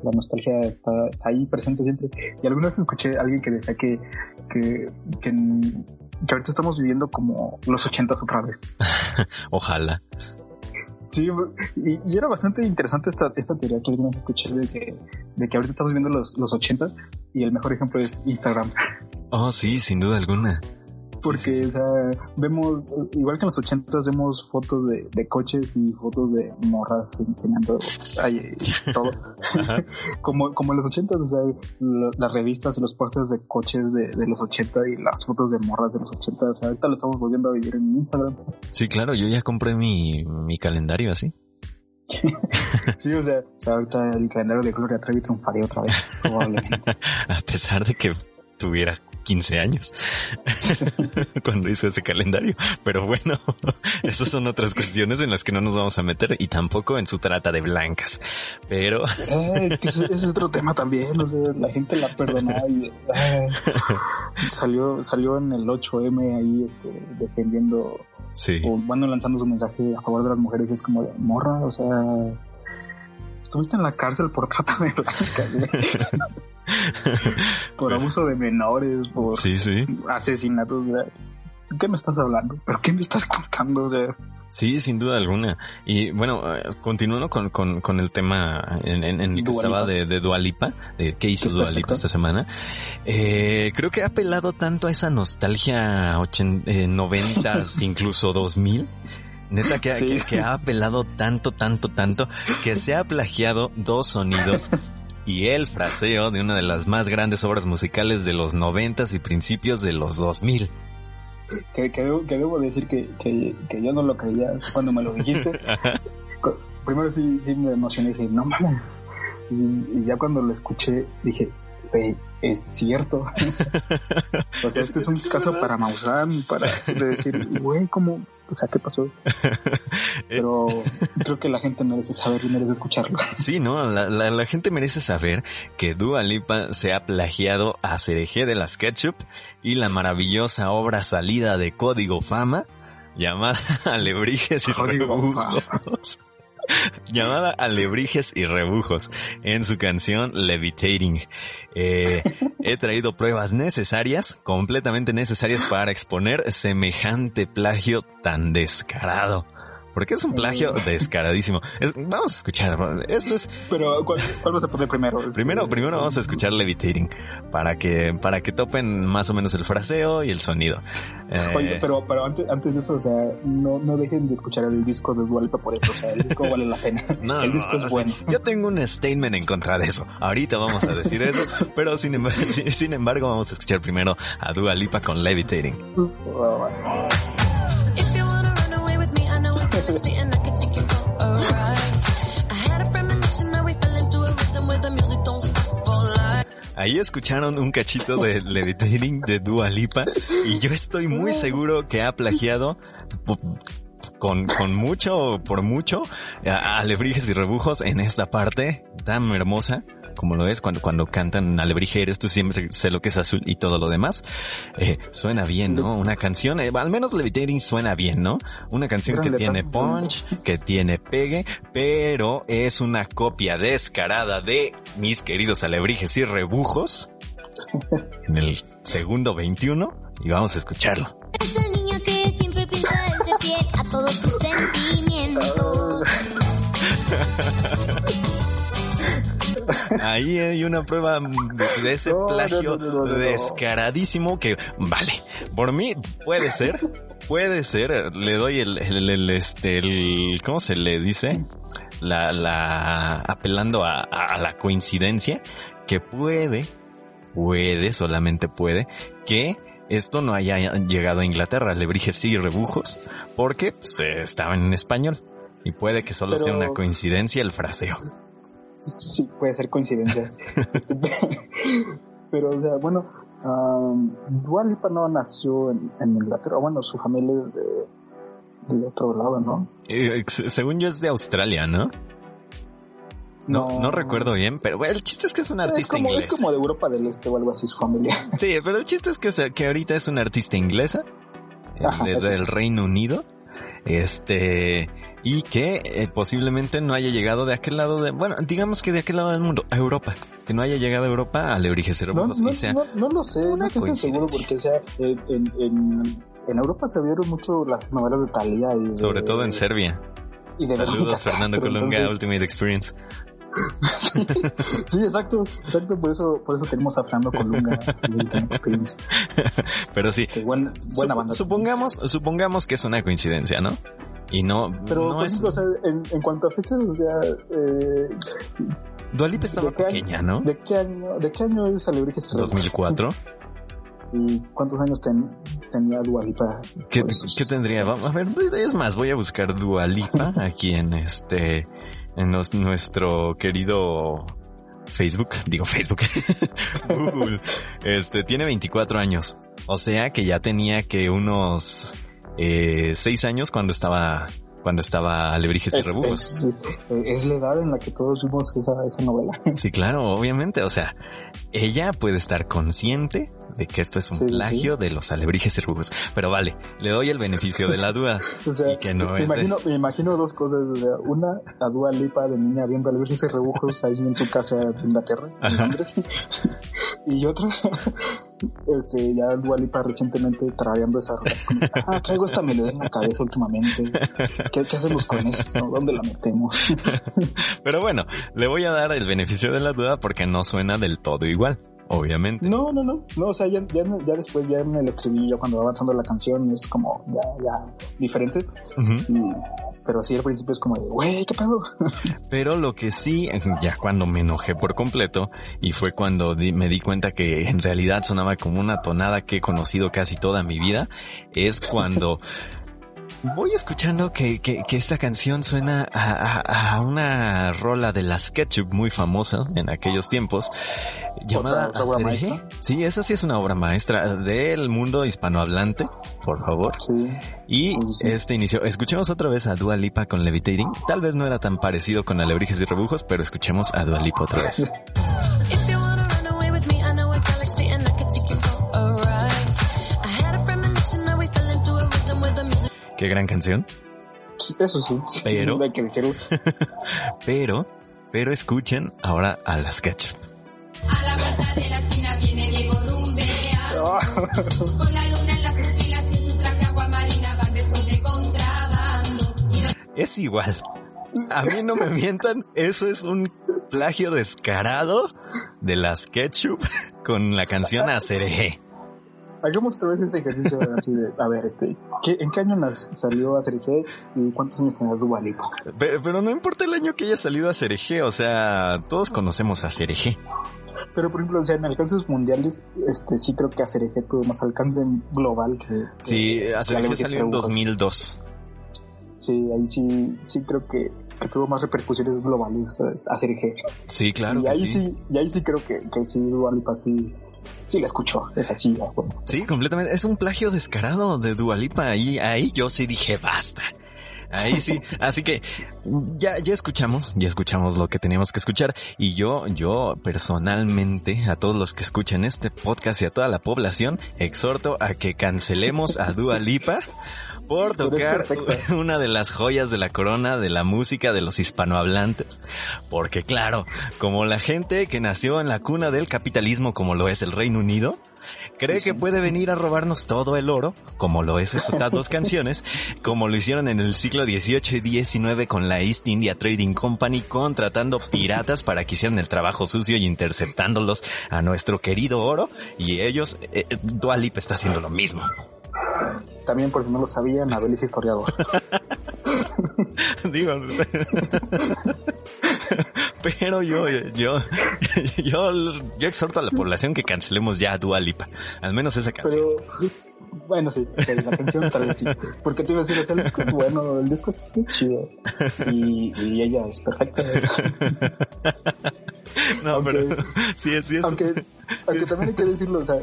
la nostalgia está, está ahí presente siempre. Y alguna vez escuché a alguien que decía que, que, que, ahorita estamos viviendo como los ochentas otra vez. Ojalá. Sí, y, era bastante interesante esta, esta teoría que alguna vez escuché de que, de que ahorita estamos viendo los, los 80 y el mejor ejemplo es Instagram. Oh, sí, sin duda alguna. Porque, o sea, vemos, igual que en los ochentas vemos fotos de, de coches y fotos de morras enseñando ay, todo. como, como en los ochentas, o sea, las revistas y los pósters de coches de, de los ochenta y las fotos de morras de los ochenta, o sea, ahorita lo estamos volviendo a vivir en Instagram. Sí, claro, yo ya compré mi, mi calendario así. sí, o sea, o sea, ahorita el calendario de Gloria Trevi triunfaría otra vez, probablemente. a pesar de que tuviera 15 años cuando hizo ese calendario. Pero bueno, esas son otras cuestiones en las que no nos vamos a meter y tampoco en su trata de blancas. Pero eh, ese, es otro tema también. O sea, la gente la perdona y salió, salió en el 8M ahí este, defendiendo Sí. O bueno, lanzando su mensaje a favor de las mujeres. Es como de morra, o sea. Estuviste en la cárcel por trata de blancas, güey. por abuso de menores, por Sí, sí. asesinatos. güey. ¿Qué me estás hablando? ¿Pero qué me estás contando? O sea, Sí, sin duda alguna. Y bueno, eh, continuando con, con, con el tema en, en- en el que estaba de, de Dualipa, de qué hizo Dualipa esta semana, eh, creo que ha apelado tanto a esa nostalgia ochen, eh, noventas, incluso 2000. Neta que, ha- Sí. que, que ha apelado tanto, tanto, tanto, que se ha plagiado dos sonidos y el fraseo de una de las más grandes obras musicales de los noventas y principios de los 2000. que, que, debo, que debo decir que, que, que yo no lo creía cuando me lo dijiste. Primero sí, sí me emocioné y dije, no mames. Y, y ya cuando lo escuché dije, güey, es cierto. o sea, Es- este es un caso para Maussan, para de decir, güey, ¿cómo? O sea, ¿qué pasó? Pero creo que la gente merece saber y merece escucharlo. Sí, ¿no? La, la, la gente merece saber que Dua Lipa se ha plagiado a Cereje de las Ketchup y la maravillosa obra salida de Código Fama llamada Alebrijes y Código Rebujos. llamada Alebrijes y Rebujos en su canción Levitating. Eh, he traído pruebas necesarias, completamente necesarias para exponer semejante plagio tan descarado. Porque es un plagio descaradísimo. Es- vamos a escuchar. Esto es Pero, ¿cuál, cuál vas a poner primero? Primero, primero vamos a escuchar Levitating para que, para que topen más o menos el fraseo y el sonido. Eh, Oye, pero, pero antes, antes de eso, o sea, no, no dejen de escuchar el disco de Dua Lipa por esto, o sea, el disco vale la pena. no, el no, disco o es sea, bueno. Yo tengo un statement en contra de eso. Ahorita vamos a decir eso, pero sin embargo, sin, sin embargo vamos a escuchar primero a Dua Lipa con Levitating. Ahí escucharon un cachito de Levitating de Dua Lipa y yo estoy muy seguro que ha plagiado con, con mucho, por mucho, a y rebujos en esta parte tan hermosa como lo es cuando, cuando cantan alebrijeres, tú siempre sé lo que es azul y todo lo demás. Eh, suena bien, ¿no? Una canción, eh, al menos Levitating suena bien, ¿no? Una canción Gran que letra. tiene punch, que tiene pegue, pero es una copia descarada de mis queridos alebrijes y rebujos en el segundo 21 y vamos a escucharlo. Es el niño Ahí hay una prueba de, ese No, plagio no, no, descaradísimo que, vale, por mí puede ser, puede ser, le doy el, el, el, este, el, ¿cómo se le dice? La, la, apelando a, la coincidencia que puede, puede, solamente puede, que esto no haya llegado a Inglaterra, lebrijes y rebujos, porque pues, estaban en español. Y puede que solo Pero- sea una coincidencia el fraseo. Sí, puede ser coincidencia. Pero, o sea, bueno, um, Dua Lipa no nació en, en Inglaterra. Bueno, su familia es de, de otro lado, ¿no? Eh, se- según yo es de Australia, ¿no? No, no, recuerdo bien, pero bueno, el chiste es que es Es artista como, es como de Europa del Este o algo así, su familia. Sí, pero el chiste es que, que ahorita es una artista inglesa eh, Ajá, de- del. Reino Unido. Este, y que eh, posiblemente no haya llegado de aquel lado de, bueno, digamos que de aquel lado del mundo, a Europa. Que no haya llegado a Europa a Lebrijes y No, no, y sea no, no lo sé, una no estoy seguro porque, o sea, en, en, en Europa se vieron mucho las novelas de Thalía y de, sobre todo en Serbia. y de Saludos Fernando Castro, Colunga, entonces- Ultimate Experience. Sí, exacto, exacto, por eso, por eso tenemos a Fernando Colunga y Ultimate Experience. Pero sí, Que buen- buena Sup- banda. Supongamos, supongamos que es una coincidencia, ¿no? Y no, Pero, no es... o sea, en, en cuanto a fechas, o sea, eh, Dualipa estaba ¿de qué año- pequeña, ¿no? ¿de qué año, de qué año es Alebrijes y Rebujos? 2004. ¿Y cuántos años ten- tenía Dua Lipa? ¿Qué, esos? qué tendría? Vamos a ver, es más, voy a buscar Dualipa aquí en este, en nuestro querido Facebook, digo Facebook, Google. Este, tiene 24 años. O sea que ya tenía que unos, eh, 6 años cuando estaba cuando estaba Alebrijes y Es, Rebujos. es- es la edad en la que todos vimos esa, esa novela. Sí, claro, obviamente. O sea, ella puede estar consciente de que esto es un Sí, sí, plagio de los alebrijes y rebujos. Pero vale, le doy el beneficio de la duda. O sea, y que no me, es. de- imagino, me imagino dos cosas. O sea, una, a Dua Lipa de niña viendo a Luis y Rebujos ahí en su casa de Inglaterra, en. Londres. y otra, este, ya Dua Lipa recientemente tarareando esa rola. así como, Ah, traigo esta melodía en la cabeza últimamente. ¿Qué, qué hacemos con eso? ¿Dónde la metemos? Pero bueno, le voy a dar el beneficio de la duda porque no suena del todo igual, obviamente. No, no, no, no, o sea, ya, ya, ya después, ya en el estribillo, cuando va avanzando la canción, es como ya, ya diferente. Y- pero sí, al principio es como de, güey, ¿qué pedo? Pero lo que sí, ya cuando me enojé por completo, y fue cuando di- me di cuenta que en realidad sonaba como una tonada que he conocido casi toda mi vida, es cuando voy escuchando que, que, que esta canción suena a, a- a una rola de las Ketchup muy famosa en aquellos tiempos, llamada ¿Otra- otra obra Acerejé. maestra? Sí, esa sí es una obra maestra del mundo hispanohablante, por favor. Sí. Y sí. este inicio, escuchemos otra vez a Dua Lipa con Levitating. Tal vez no era tan parecido con Alebrijes y Rebujos, pero escuchemos a Dua Lipa otra vez. Qué gran canción. Sí, Eso sí. Pero- Hay que decirlo. Pero, pero escuchen ahora a las Ketchup. A la vuelta de la esquina viene Diego Rumbea. Con la luna en las pupilas y su traje aguamarina van besos de contrabando. Es igual. A mí no me mientan, eso es un plagio descarado de las Ketchup con la canción Acerejé. Hagamos otra vez ese ejercicio así de, a ver, este, ¿qué, ¿en qué año salió a Sergio y cuántos años tenía Dua Lipa? Pe- Pero, no importa el año que haya salido a Cereje, o sea, todos conocemos a Cereje. Pero por ejemplo, o sea, en alcances mundiales, este, sí creo que Acerejé tuvo más alcance global que... Sí, que a Cereje Alebrijes salió en Rebujos. 2002. Sí, ahí sí, sí creo que, que tuvo más repercusiones globales a Acerejé. Sí, claro y que ahí sí. sí. y ahí sí creo que, que sí, Dua Lipa sí, sí la escuchó, es así, bueno. Sí, completamente. Es un plagio descarado de Dualipa. Ahí, ahí yo sí dije basta. Ahí sí. Así que ya, ya escuchamos, ya escuchamos lo que teníamos que escuchar. Y yo, yo personalmente, a todos los que escuchan este podcast y a toda la población, exhorto a que cancelemos a Dua Lipa por tocar una de las joyas de la corona de la música de los hispanohablantes. Porque claro, como la gente que nació en la cuna del capitalismo como lo es el Reino Unido, cree que puede venir a robarnos todo el oro, como lo es estas dos canciones, como lo hicieron en el siglo XVIII y XIX con la East India Trading Company contratando piratas para que hicieran el trabajo sucio y interceptándolos a nuestro querido oro y ellos, eh, Dua Lipa está haciendo lo mismo. También por si no lo sabían, Abel es historiador. Digo, pero yo, yo, yo, yo exhorto a la población que cancelemos ya a Dua Lipa, al menos esa canción. Pero bueno, sí, la canción tal vez sí. Porque te iba a decir, el disco es bueno, el disco es chido. Y, y ella es perfecta. No, aunque- pero sí, sí es. Aunque, aunque también hay que decirlo, o sea,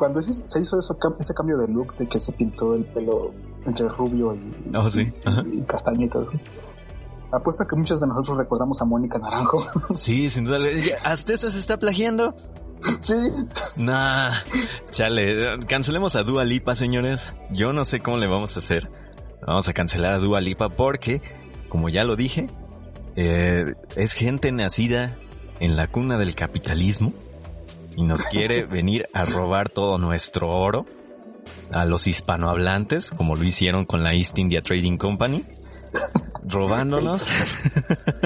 cuando se hizo eso, ese cambio de look de que se pintó el pelo entre rubio y, Oh, sí. Y castaño y todo eso. Apuesto que muchos de nosotros recordamos a Mónica Naranjo. Sí, sin duda. ¿Hasta eso se está plagiando? sí, Nah, chale, cancelemos a Dua Lipa, señores. Yo no sé cómo le vamos a hacer. Vamos a cancelar a Dua Lipa porque, como ya lo dije, eh, es gente nacida en la cuna del capitalismo y nos quiere venir a robar todo nuestro oro a los hispanohablantes, como lo hicieron con la East India Trading Company, robándonos,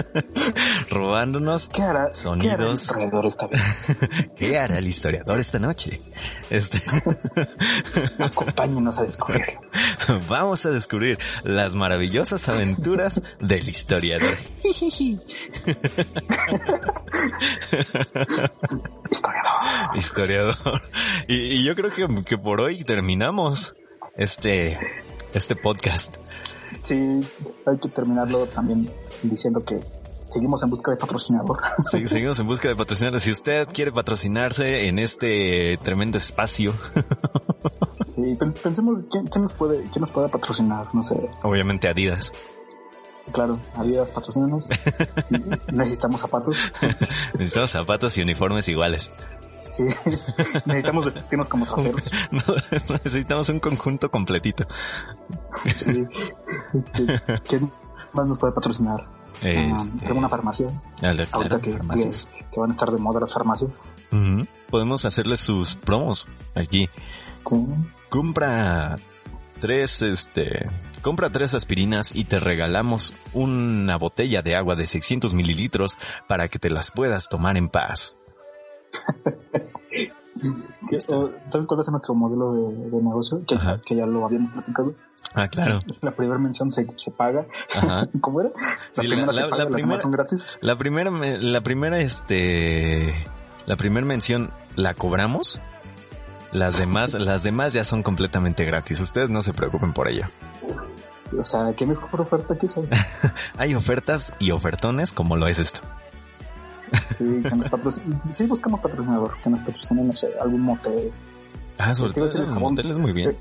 robándonos ¿qué hará, ¿qué hará el Sonidos. historiador esta vez? ¿Qué hará el historiador esta noche? Este, Acompáñenos a descubrirlo. vamos a descubrir las maravillosas aventuras del historiador. Historiador. Historiador. Y, y yo creo que, que por hoy terminamos este, este podcast. Sí, hay que terminarlo también diciendo que seguimos en busca de patrocinador. Se- Seguimos en busca de patrocinadores. Si usted quiere patrocinarse en este tremendo espacio, Sí, pen- pensemos quién, quién nos puede, quién nos puede patrocinar, no sé. obviamente Adidas. Claro, Adidas patrocínanos. Necesitamos zapatos. Necesitamos zapatos y uniformes iguales. Sí. Necesitamos vestirnos como traperos. No, necesitamos un conjunto completito. Sí. Este, ¿Quién más nos puede patrocinar? Ah, Este, tengo una farmacia. Claro, Ahorita que, farmacias. que, que van a estar de moda las farmacias. Podemos hacerle sus promos aquí. Sí. Compra tres, este, compra tres aspirinas y te regalamos una botella de agua de 600 mililitros para que te las puedas tomar en paz. Que, eh, ¿Sabes cuál es nuestro modelo de, de negocio? Que, que ya lo habíamos platicado. Ah, claro. La primera mención se, se paga. Ajá. ¿Cómo era? La Sí, primera la- se paga, la las primera- son gratis. La primera, me- la primera, este, la primera mención la cobramos. Las demás, las demás ya son completamente gratis. Ustedes no se preocupen por ello. O sea, ¿qué mejor oferta que esa? Hay ofertas y ofertones como lo es esto. Sí, que nos patrocinen. Sí, buscamos patrocinador. Que nos patrocinen, no sé, algún motel. Ah, sobre todo el jabón. moteles muy bien.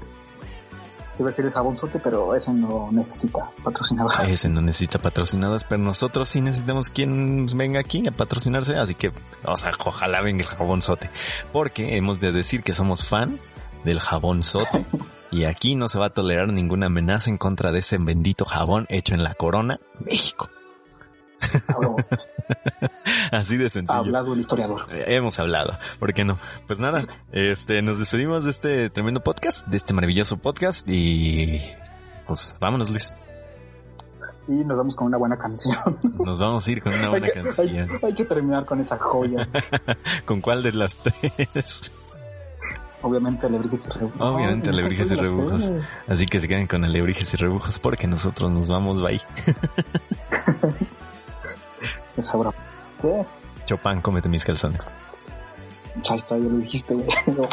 Te iba a decir el jabonzote, pero ese no necesita patrocinador. Ese no necesita patrocinados, pero nosotros sí necesitamos quien venga aquí a patrocinarse, así que, o sea, ojalá venga el jabonzote, porque hemos de decir que somos fan del jabonzote y aquí no se va a tolerar ninguna amenaza en contra de ese bendito jabón hecho en la corona, México. Hablo- Así de Ha sencillo. hablado el historiador. Eh, Hemos hablado, ¿por qué no? Pues nada, este, nos despedimos de este tremendo podcast, de este maravilloso podcast y pues vámonos Luis, Y nos vamos con una buena canción. nos vamos a ir con una buena hay, que, canción. hay- hay que terminar con esa joya. ¿Con cuál de las tres? Obviamente, alebrijes y rebujos. Obviamente, alebrijes y rebujos. Así que se queden con alebrijes y rebujos porque nosotros nos vamos, bye. Esa broma. ¿Qué? Chopin, cómete mis calzones. Ya está, ya lo dijiste, güey.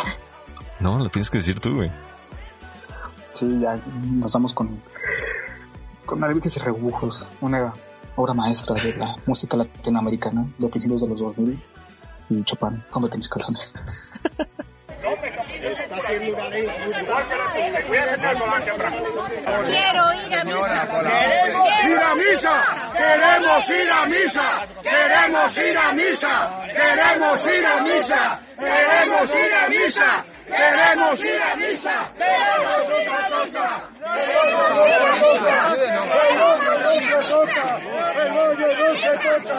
No, lo tienes que decir tú, güey. Sí, ya nos vamos con, con Alebrijes y Rebujos, una obra maestra de la música latinoamericana de principios de los 2000 y Chopin, cómete mis calzones. Quiero ir a misa. ir a misa, queremos ir a misa, queremos ir a misa, queremos ir a misa, queremos ir a misa, queremos ir a misa, queremos otra cosa, queremos otra cosa, el hoyo no se toca, el hoyo no se toca,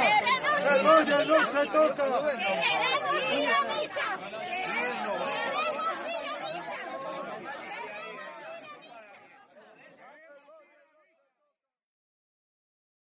el hoyo no se toca. Queremos ir a misa.